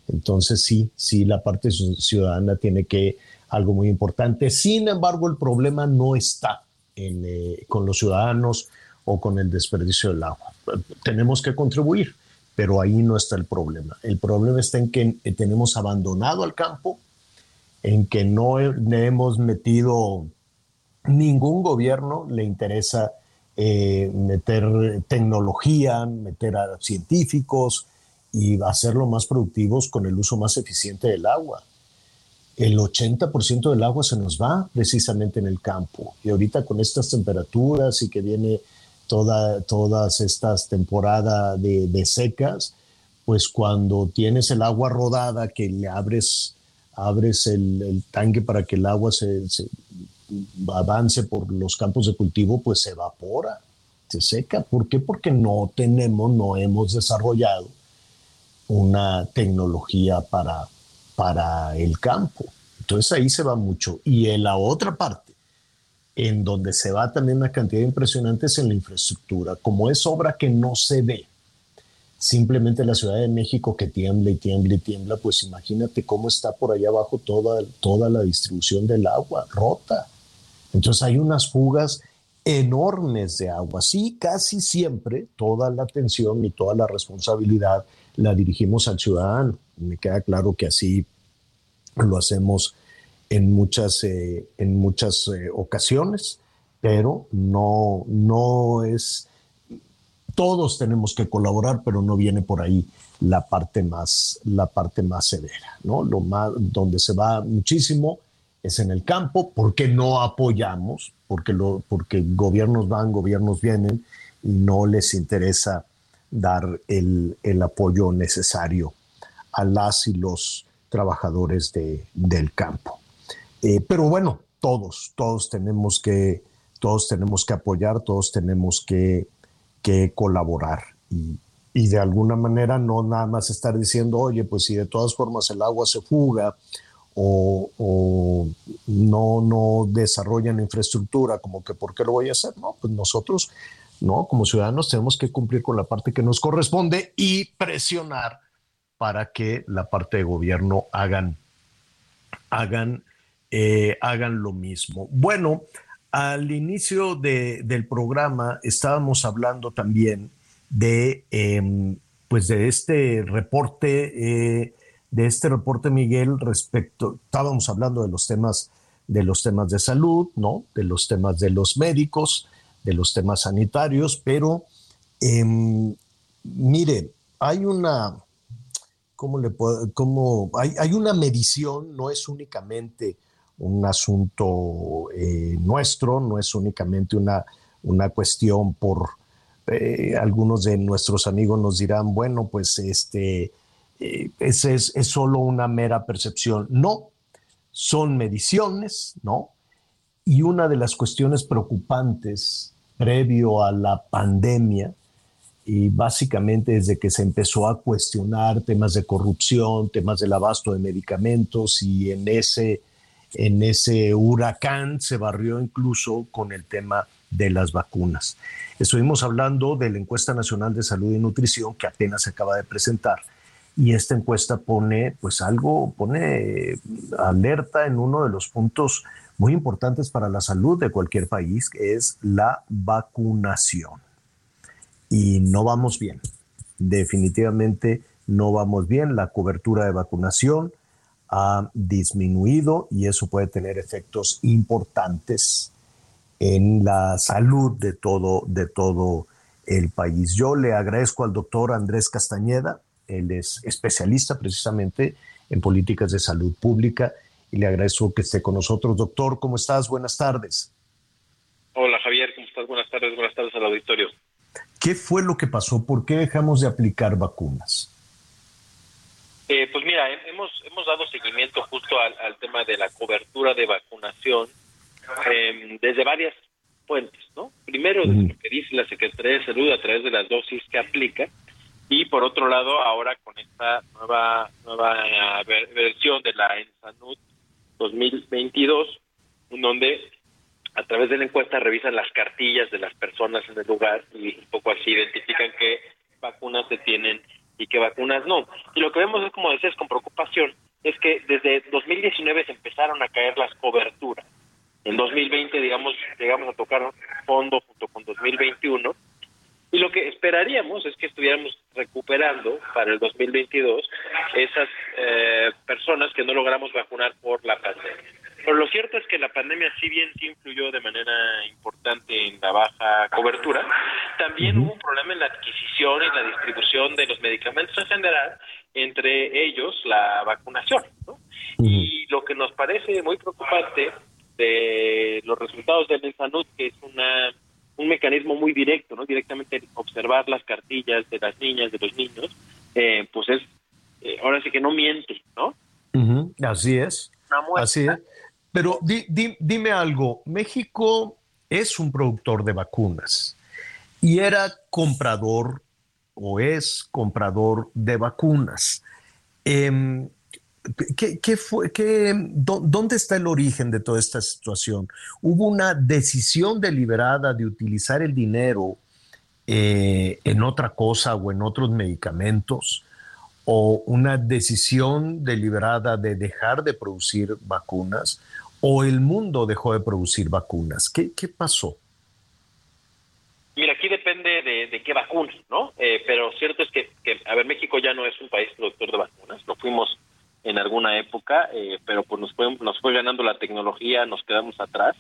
Entonces sí, sí, la parte ci- ciudadana tiene que algo muy importante. Sin embargo, el problema no está en, eh, con los ciudadanos o con el desperdicio del agua. Tenemos que contribuir, pero ahí no está el problema. El problema está en que eh, tenemos abandonado al campo, en que no le hemos metido, ningún gobierno le interesa eh, meter tecnología, meter a científicos y hacerlo más productivos con el uso más eficiente del agua. El 80% del agua se nos va precisamente en el campo. Y ahorita con estas temperaturas y que viene toda, todas estas temporadas de, de secas, pues cuando tienes el agua rodada, que le abres, abres el, el tanque para que el agua se, se avance por los campos de cultivo, pues se evapora, se seca. ¿Por qué? Porque no tenemos, no hemos desarrollado una tecnología para, para el campo. Entonces ahí se va mucho. Y en la otra parte, en donde se va también una cantidad impresionante es en la infraestructura. Como es obra que no se ve, simplemente la Ciudad de México que tiembla y tiembla y tiembla, pues imagínate cómo está por allá abajo toda, toda la distribución del agua rota. Entonces hay unas fugas enormes de agua. Sí, casi siempre toda la atención y toda la responsabilidad la dirigimos al ciudadano. Me queda claro que así lo hacemos en muchas, eh, en muchas eh, ocasiones, pero no, no es, todos tenemos que colaborar, pero no viene por ahí la parte más, la parte más severa, ¿no? Lo más, donde se va muchísimo es en el campo, porque no apoyamos, porque, lo, porque gobiernos van, gobiernos vienen y no les interesa dar el, el apoyo necesario a las y los trabajadores de, del campo. Eh, pero bueno, todos, todos tenemos que, todos tenemos que apoyar, todos tenemos que, que colaborar y, y, de alguna manera no nada más estar diciendo, oye, pues si de todas formas el agua se fuga o, no, no desarrollan infraestructura, como que ¿por qué lo voy a hacer? No, pues nosotros, no, como ciudadanos tenemos que cumplir con la parte que nos corresponde y presionar para que la parte de gobierno hagan, hagan, eh, hagan lo mismo. Bueno, al inicio del programa estábamos hablando también de, em, pues de este reporte eh, de este reporte, Miguel, respecto, estábamos hablando de los temas de los temas de salud, ¿no? De los temas de los médicos, de los temas sanitarios, pero em, mire, hay una, ¿cómo le puedo, cómo, hay, hay, una medición, no es únicamente un asunto eh, nuestro, no es únicamente una, una cuestión por, eh, algunos de nuestros amigos nos dirán, bueno, pues este, eh, ese es, solo una mera percepción. No, son mediciones, ¿no? Y una de las cuestiones preocupantes previo a la pandemia, y básicamente desde que se empezó a cuestionar temas de corrupción, temas del abasto de medicamentos, y en ese, en ese huracán se barrió incluso con el tema de las vacunas. Estuvimos hablando de la encuesta nacional de salud y nutrición que apenas se acaba de presentar y esta encuesta pone pues algo, pone alerta en uno de los puntos muy importantes para la salud de cualquier país, es la vacunación. Y no vamos bien, definitivamente no vamos bien, la cobertura de vacunación ha disminuido y eso puede tener efectos importantes en la salud de todo, de todo el país. Yo le agradezco al doctor Andrés Castañeda, él es especialista precisamente en políticas de salud pública y le agradezco que esté con nosotros. Doctor, ¿cómo estás? Buenas tardes. Hola Javier, ¿cómo estás? Buenas tardes, buenas tardes al auditorio. ¿Qué fue lo que pasó? ¿Por qué dejamos de aplicar vacunas? Eh, pues mira, hemos, hemos dado seguimiento justo al, tema de la cobertura de vacunación em, desde varias fuentes, ¿no? Primero, desde lo que dice la Secretaría de Salud a través de las dosis que aplica, y por otro lado ahora con esta nueva nueva versión de la ENSANUT 2022 donde a través de la encuesta revisan las cartillas de las personas en el lugar y un poco así identifican qué vacunas se tienen y qué vacunas no. Y lo que vemos es, como decías, con preocupación, es que desde 2019 se empezaron a caer las coberturas. En 2020, digamos, llegamos a tocar fondo junto con 2021 y lo que esperaríamos es que estuviéramos recuperando para el 2022 esas eh, personas que no logramos vacunar por la pandemia. Pero lo cierto es que la pandemia, si bien sí influyó de manera importante en la baja cobertura, también hubo un problema en la adquisición y la distribución de los medicamentos en general, entre ellos la vacunación. Y lo que nos parece muy preocupante de los resultados del Salud, que es una un mecanismo muy directo, ¿no? Directamente observar las cartillas de las niñas, de los niños, eh, pues es, eh, ahora sí que no miente, ¿no? Así es. Así es. Pero dime algo, México es un productor de vacunas y era comprador o es comprador de vacunas. Eh, ¿Qué, fue, qué, ¿Dónde está el origen de toda esta situación? ¿Hubo una decisión deliberada de utilizar el dinero eh, en otra cosa o en otros medicamentos? ¿O una decisión deliberada de dejar de producir vacunas? ¿O el mundo dejó de producir vacunas? ¿Qué, pasó? Mira, aquí depende de, qué vacunas, ¿no? Eh, pero cierto es que, que, a ver, México ya no es un país productor de vacunas, lo fuimos en alguna época, eh, pero pues nos fue, nos fue ganando la tecnología, nos quedamos atrás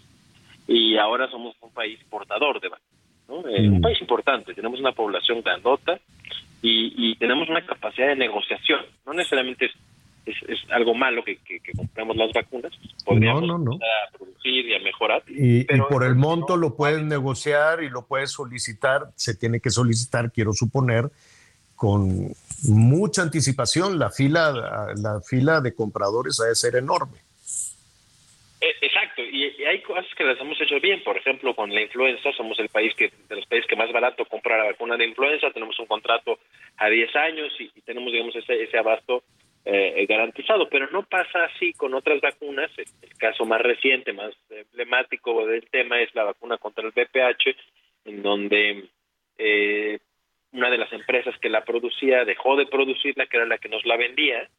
y ahora somos un país portador de vacunas, eh, un mm. país importante, tenemos una población grandota y, tenemos una capacidad de negociación, no necesariamente es, es, algo malo que, que, compramos las vacunas, podríamos no, no, a producir y a mejorar. Y, y por el monto lo puedes negociar y lo puedes solicitar, se tiene que solicitar, quiero suponer, con mucha anticipación, la fila, la fila de compradores ha de ser enorme. Eh, exacto, y, hay cosas que las hemos hecho bien, por ejemplo, con la influenza, somos el país que de los países que más barato compra la vacuna de influenza, tenemos un contrato a 10 años y, tenemos, digamos, ese, ese abasto eh, garantizado, pero no pasa así con otras vacunas. El, caso más reciente, más emblemático del tema es la vacuna contra el VPH, en donde eh, una de las empresas que la producía dejó de producirla, que era la que nos la vendía,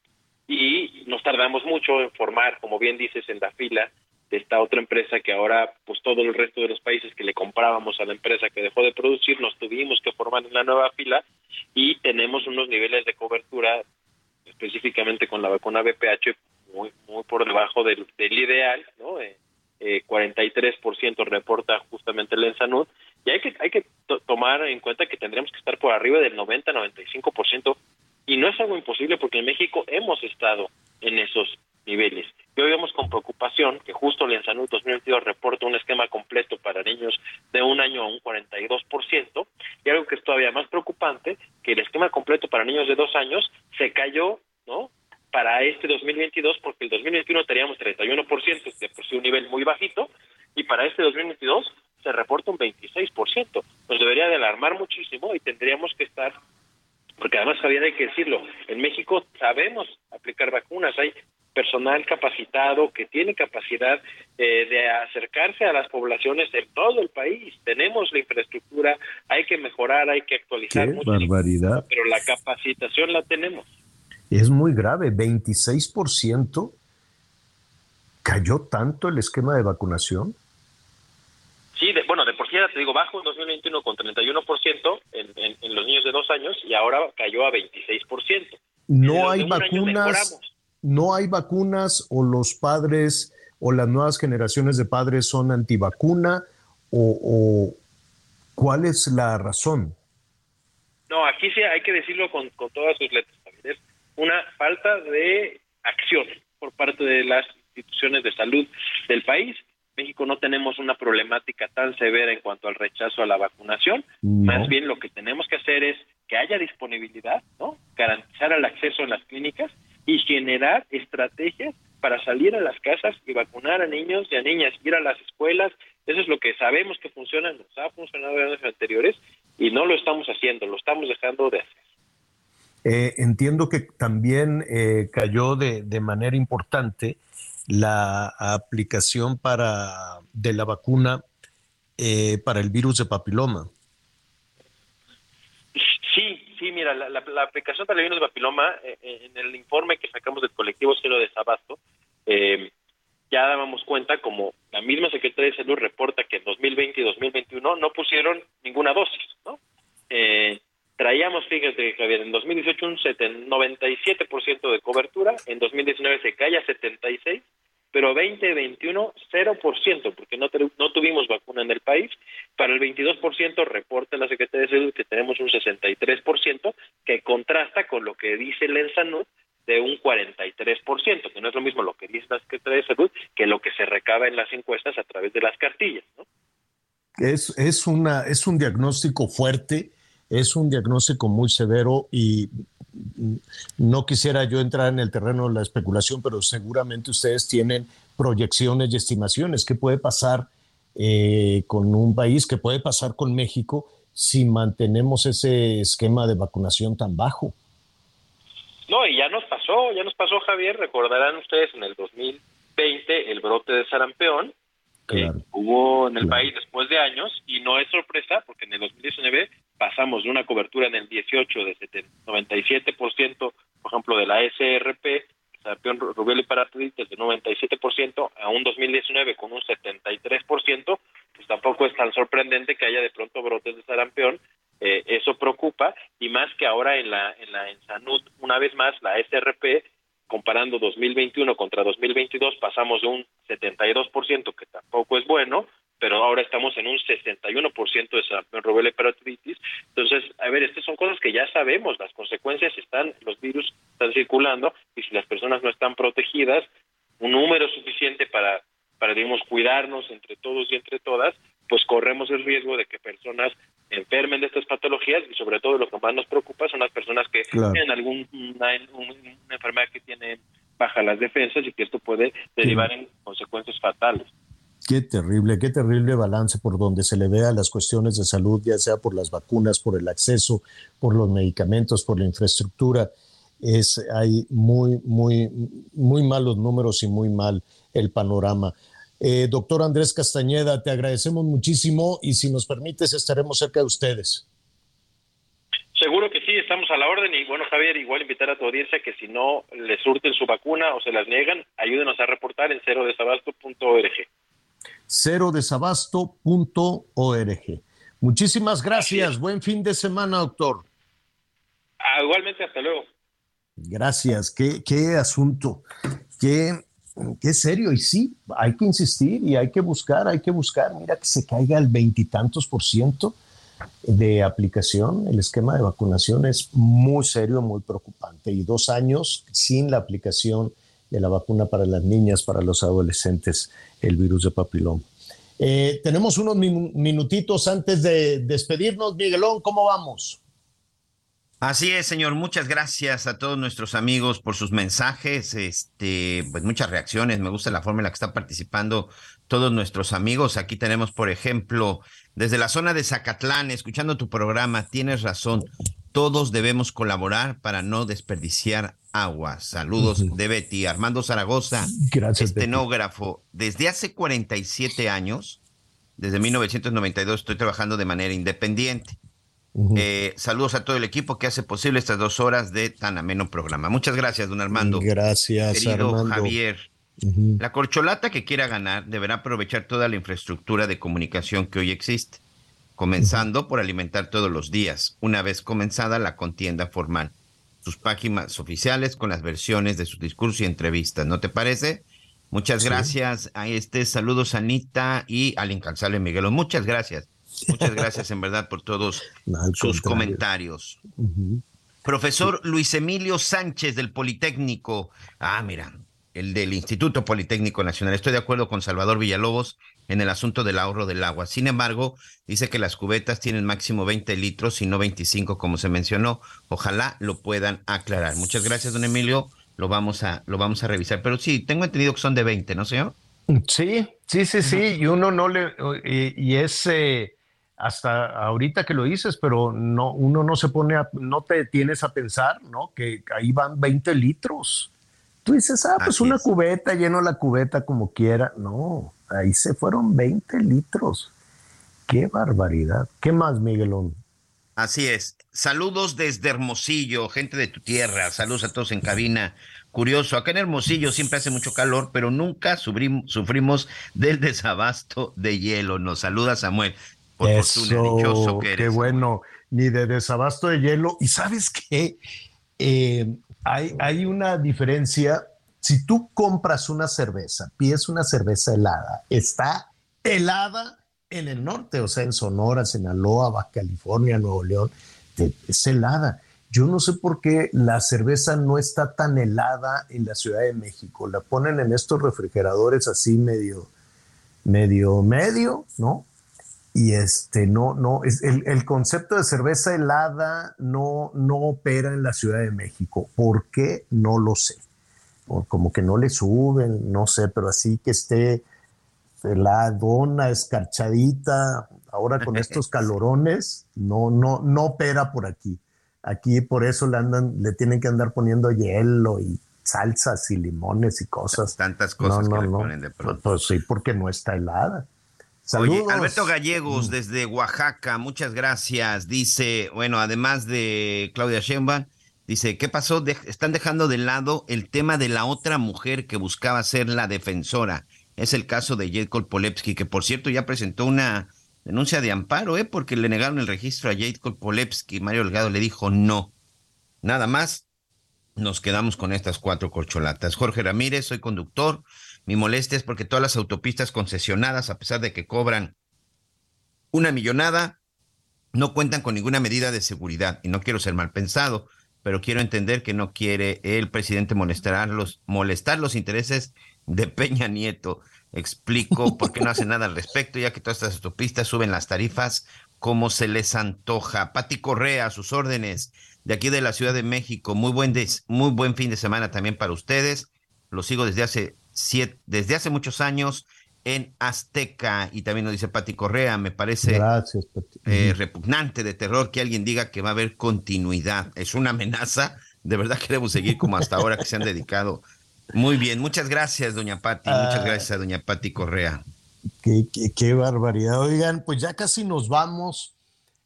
y nos tardamos mucho en formar, como bien dices, en la fila de esta otra empresa que ahora, pues todo el resto de los países que le comprábamos a la empresa que dejó de producir, nos tuvimos que formar en la nueva fila y tenemos unos niveles de cobertura específicamente con la vacuna BPH muy por debajo del, del ideal, ¿no? Eh, eh, 43% reporta justamente el Ensanud y hay que hay que tomar en cuenta que tendríamos que estar por arriba del 90-95% y no es algo imposible porque en México hemos estado en esos niveles. Y hoy vemos con preocupación que justo el Ensanud 2022 reporta un esquema completo para niños de un año a un 42%, y algo que es todavía más preocupante, que el esquema completo para niños de dos años se cayó, ¿no? Para este 2022, porque el 2021 teníamos 31%, de por sí un nivel muy bajito, y para este 2022 se reporta un 26%. Nos debería de alarmar muchísimo y tendríamos que estar porque además Javier hay que decirlo, en México sabemos aplicar vacunas, hay personal capacitado que tiene capacidad eh, de acercarse a las poblaciones en todo el país. Tenemos la infraestructura, hay que mejorar, hay que actualizar. Qué barbaridad. Pero la capacitación la tenemos. Es muy grave, 26% cayó tanto el esquema de vacunación. Sí, bueno, de por te digo, bajo en 2021 con 31% en, en, en los niños de dos años y ahora cayó a 26%. No hay vacunas no hay vacunas o los padres o las nuevas generaciones de padres son antivacuna o, cuál es la razón? No, aquí sí hay que decirlo con, todas sus letras. Es una falta de acción por parte de las instituciones de salud del país. México no tenemos una problemática tan severa en cuanto al rechazo a la vacunación. Más bien lo que tenemos que hacer es que haya disponibilidad, ¿no? Garantizar el acceso en las clínicas y generar estrategias para salir a las casas y vacunar a niños y a niñas, ir a las escuelas. Eso es lo que sabemos que funciona, nos ha funcionado en años anteriores y no lo estamos haciendo, lo estamos dejando de hacer. Eh, entiendo que también eh, cayó de, de, manera importante la aplicación para, de la vacuna eh, para el virus de papiloma. Sí, mira, la, la, aplicación para el virus de papiloma, eh, eh, en el informe que sacamos del colectivo Cero Desabasto, eh, ya dábamos cuenta, como la misma Secretaría de Salud reporta que en 2020 y 2021 no pusieron ninguna dosis, ¿no? Eh, traíamos, fíjate, Javier, en 2018 un 97% de cobertura, en 2019 se cae a 76%, pero 2021 0%, porque no, no tuvimos vacuna en el país. Para el 22% reporta la Secretaría de Salud que tenemos un 63%, que contrasta con lo que dice el ENSANUD de un 43%, que no es lo mismo lo que dice la Secretaría de Salud que lo que se recaba en las encuestas a través de las cartillas. ¿no? Es, es, una, es un diagnóstico fuerte, es un diagnóstico muy severo y no quisiera yo entrar en el terreno de la especulación, pero seguramente ustedes tienen proyecciones y estimaciones. ¿Qué puede pasar eh, con un país? ¿Qué puede pasar con México si mantenemos ese esquema de vacunación tan bajo? No, y ya nos pasó, ya nos pasó, Javier. Recordarán ustedes en el 2020 el brote de sarampión que hubo en el país después de años y no es sorpresa porque en el 2019 pasamos de una cobertura en el 18 de 97%, por ejemplo, de la SRP, sarampión, rubiola y paratitis de 97% a un 2019 con un 73%, pues tampoco es tan sorprendente que haya de pronto brotes de sarampión, eh, eso preocupa y más que ahora en la en la en Sanud, una vez más la SRP comparando 2021 contra 2022 pasamos de un 72% que tampoco es bueno pero ahora estamos en un 61% de sarampión, rubella y paratitis. Entonces, a ver, estas son cosas que ya sabemos, las consecuencias están, los virus están circulando y si las personas no están protegidas, un número suficiente para, para digamos, cuidarnos entre todos y entre todas, pues corremos el riesgo de que personas enfermen de estas patologías y sobre todo lo que más nos preocupa son las personas que tienen alguna una enfermedad que tiene baja las defensas y que esto puede derivar en consecuencias fatales. Qué terrible, qué terrible balance por donde se le vea las cuestiones de salud, ya sea por las vacunas, por el acceso, por los medicamentos, por la infraestructura. es, hay muy, muy, muy malos números y muy mal el panorama. Eh, doctor Andrés Castañeda, te agradecemos muchísimo y si nos permites estaremos cerca de ustedes. Seguro que sí, estamos a la orden y bueno, Javier, igual invitar a tu audiencia que si no le surten su vacuna o se las niegan, ayúdenos a reportar en cerodesabasto.org. cerodesabasto.org. Muchísimas gracias, buen fin de semana, doctor. Ah, igualmente, hasta luego. Gracias, qué, qué asunto, qué, qué serio. Y sí, hay que insistir y hay que buscar, hay que buscar. Mira que se caiga el veintitantos por ciento de aplicación. El esquema de vacunación es muy serio, muy preocupante. Y dos años sin la aplicación de la vacuna para las niñas, para los adolescentes, el virus de papiloma. Eh, tenemos unos minutitos antes de despedirnos. Miguelón, ¿cómo vamos? Así es, señor. Muchas gracias a todos nuestros amigos por sus mensajes. Este, pues muchas reacciones. Me gusta la forma en la que están participando todos nuestros amigos. Aquí tenemos, por ejemplo, desde la zona de Zacatlán, escuchando tu programa, tienes razón. Todos debemos colaborar para no desperdiciar agua. Saludos de Betty. Armando Zaragoza, Gracias, estenógrafo. Desde hace 47 años, desde 1992, estoy trabajando de manera independiente eh, saludos a todo el equipo que hace posible estas dos horas de tan ameno programa. Muchas gracias, don Armando. Gracias, Querido Javier. La corcholata que quiera ganar deberá aprovechar toda la infraestructura de comunicación que hoy existe, comenzando por alimentar todos los días, una vez comenzada la contienda formal, sus páginas oficiales con las versiones de su discurso y entrevistas. ¿No te parece? Muchas gracias a este, saludos Anita y al incansable Miguelo. Muchas gracias. Muchas gracias en verdad por todos sus comentarios. Profesor Luis Emilio Sánchez del Politécnico. Ah, mira, el del Instituto Politécnico Nacional. Estoy de acuerdo con Salvador Villalobos en el asunto del ahorro del agua. Sin embargo, dice que las cubetas tienen máximo 20 litros y no 25 como se mencionó. Ojalá lo puedan aclarar. Muchas gracias, don Emilio. Lo vamos a, lo vamos a revisar. Pero sí, tengo entendido que son de 20, ¿no, señor? Sí, sí, sí, sí. Y uno no le... Y, es... Eh, hasta ahorita que lo dices, pero no, uno no se pone a, no te tienes a pensar, ¿no? Que ahí van 20 litros. Tú dices, ah, pues una cubeta, lleno la cubeta como quiera. No, ahí se fueron 20 litros. Qué barbaridad. ¿Qué más, Miguelón? Así es. Saludos desde Hermosillo, gente de tu tierra. Saludos a todos en cabina. Curioso, acá en Hermosillo siempre hace mucho calor, pero nunca sufrimos del desabasto de hielo. Nos saluda Samuel. Eso, Qué bueno, ni de desabasto de hielo. Y sabes qué, eh, hay, hay una diferencia. Si tú compras una cerveza, pides una cerveza helada, está helada en el norte, o sea, en Sonora, Sinaloa, Baja California, Nuevo León, es helada. Yo no sé por qué la cerveza no está tan helada en la Ciudad de México. La ponen en estos refrigeradores así medio, medio, medio, ¿no? Y este no no es el, concepto de cerveza helada no no opera en la Ciudad de México. ¿por qué? no lo sé. Como que no le suben no sé pero así que esté heladona escarchadita ahora con estos calorones no no no opera por aquí. Aquí por eso le andan le tienen que andar poniendo hielo y salsas y limones y cosas. Tantas cosas que le ponen de pronto. pues sí porque no está helada Oye, Alberto Gallegos desde Oaxaca, muchas gracias. Dice, bueno, además de Claudia Sheinbaum, dice, ¿qué pasó? están dejando de lado el tema de la otra mujer que buscaba ser la defensora. Es el caso de Jade Polepsky, que por cierto ya presentó una denuncia de amparo, ¿eh? Porque le negaron el registro a Jade Polepsky. Mario Delgado le dijo no. Nada más, nos quedamos con estas cuatro corcholatas. Jorge Ramírez, soy conductor mi molestia es porque todas las autopistas concesionadas, a pesar de que cobran una millonada, no cuentan con ninguna medida de seguridad. Y no quiero ser mal pensado, pero quiero entender que no quiere el presidente molestar los, molestar los intereses de Peña Nieto. Explico por qué no hace nada al respecto, ya que todas estas autopistas suben las tarifas como se les antoja. Pati Correa, a sus órdenes, de aquí de la Ciudad de México. Muy buen, muy buen fin de semana también para ustedes. Lo sigo desde hace desde hace muchos años en Azteca y también nos dice Pati Correa, me parece eh, repugnante de terror que alguien diga que va a haber continuidad. Es una amenaza de verdad queremos seguir como hasta ahora que se han dedicado. Muy bien, muchas gracias, doña Patti, muchas ah. gracias a doña Patti Correa. Qué, qué, barbaridad. Oigan, pues ya casi nos vamos.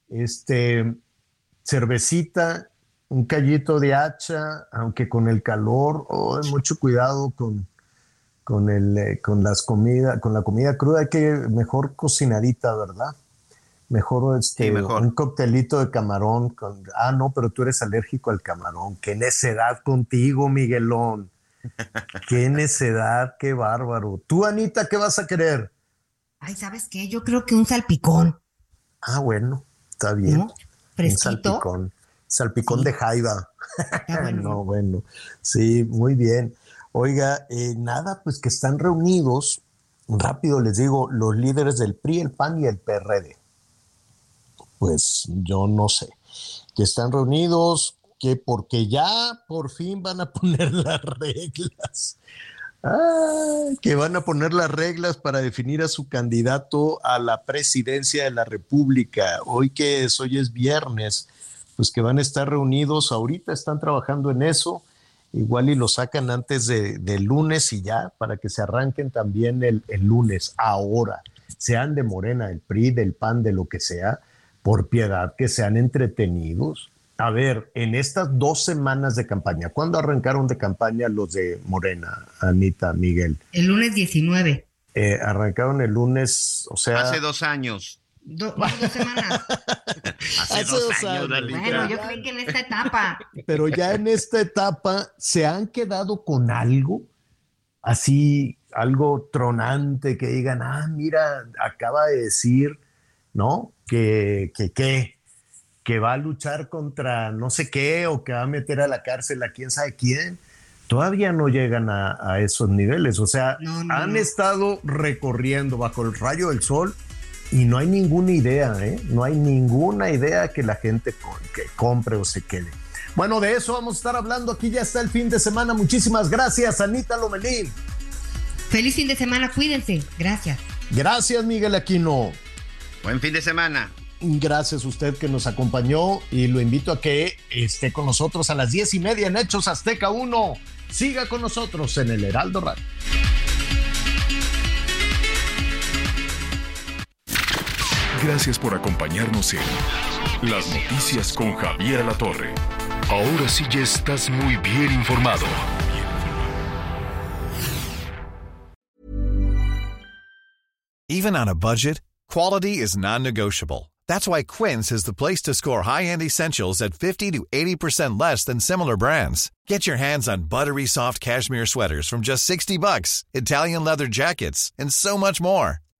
Este, cervecita, un callito de hacha, aunque con el calor, oh, mucho cuidado con, con, el, eh, con las comidas, con la comida cruda, hay que mejor cocinadita, ¿verdad? Mejor, este, un coctelito de camarón. Con, ah, no, pero tú eres alérgico al camarón. Qué necedad contigo, Miguelón. Qué necedad, qué bárbaro. Tú, Anita, ¿qué vas a querer? Ay, ¿sabes qué? Yo creo que un salpicón. Ah, bueno, está bien. Fresquito. Un salpicón. Salpicón de jaiba. no, bueno. Sí, muy bien. Oiga, eh, nada, pues que están reunidos, rápido les digo, los líderes del PRI, el PAN y el PRD pues yo no sé, que están reunidos, que porque ya por fin van a poner las reglas. que van a poner las reglas para definir a su candidato a la presidencia de la República. Hoy que es, hoy es viernes, pues que van a estar reunidos, ahorita están trabajando en eso, igual y lo sacan antes de, lunes y ya, para que se arranquen también el, el lunes, ahora, sean de Morena, del PRI, del PAN, de lo que sea, por piedad que sean entretenidos. A ver, en estas dos semanas de campaña, ¿cuándo arrancaron de campaña los de Morena, Anita, Miguel? El lunes 19. Eh, arrancaron el lunes, o sea... Hace dos años. dos semanas. Hace, dos, años. bueno, yo creo que en esta etapa. Pero ya en esta etapa, ¿se han quedado con algo? Así, algo tronante que digan, ah, mira, acaba de decir, ¿no? que, que, que va a luchar contra no sé qué o que va a meter a la cárcel a quién sabe quién, todavía no llegan a, esos niveles. O sea, han estado recorriendo bajo el rayo del sol y no hay ninguna idea, ¿eh? No hay ninguna idea que la gente que compre o se quede. Bueno, de eso vamos a estar hablando. Aquí ya está el fin de semana. Muchísimas gracias, Anita Lomelín. Feliz fin de semana, cuídense. Gracias. Gracias, Miguel Aquino. Buen fin de semana. Gracias a usted que nos acompañó y lo invito a que esté con nosotros a las diez y media en Hechos Azteca 1. Siga con nosotros en el Heraldo Radio. Gracias por acompañarnos en Las Noticias con Javier La Torre. Ahora sí ya estás muy bien informado. Even on a budget. Quality is non-negotiable. That's why Quince is the place to score high-end essentials at 50 to 80% less than similar brands. Get your hands on buttery soft cashmere sweaters from just 60 bucks, Italian leather jackets, and so much more.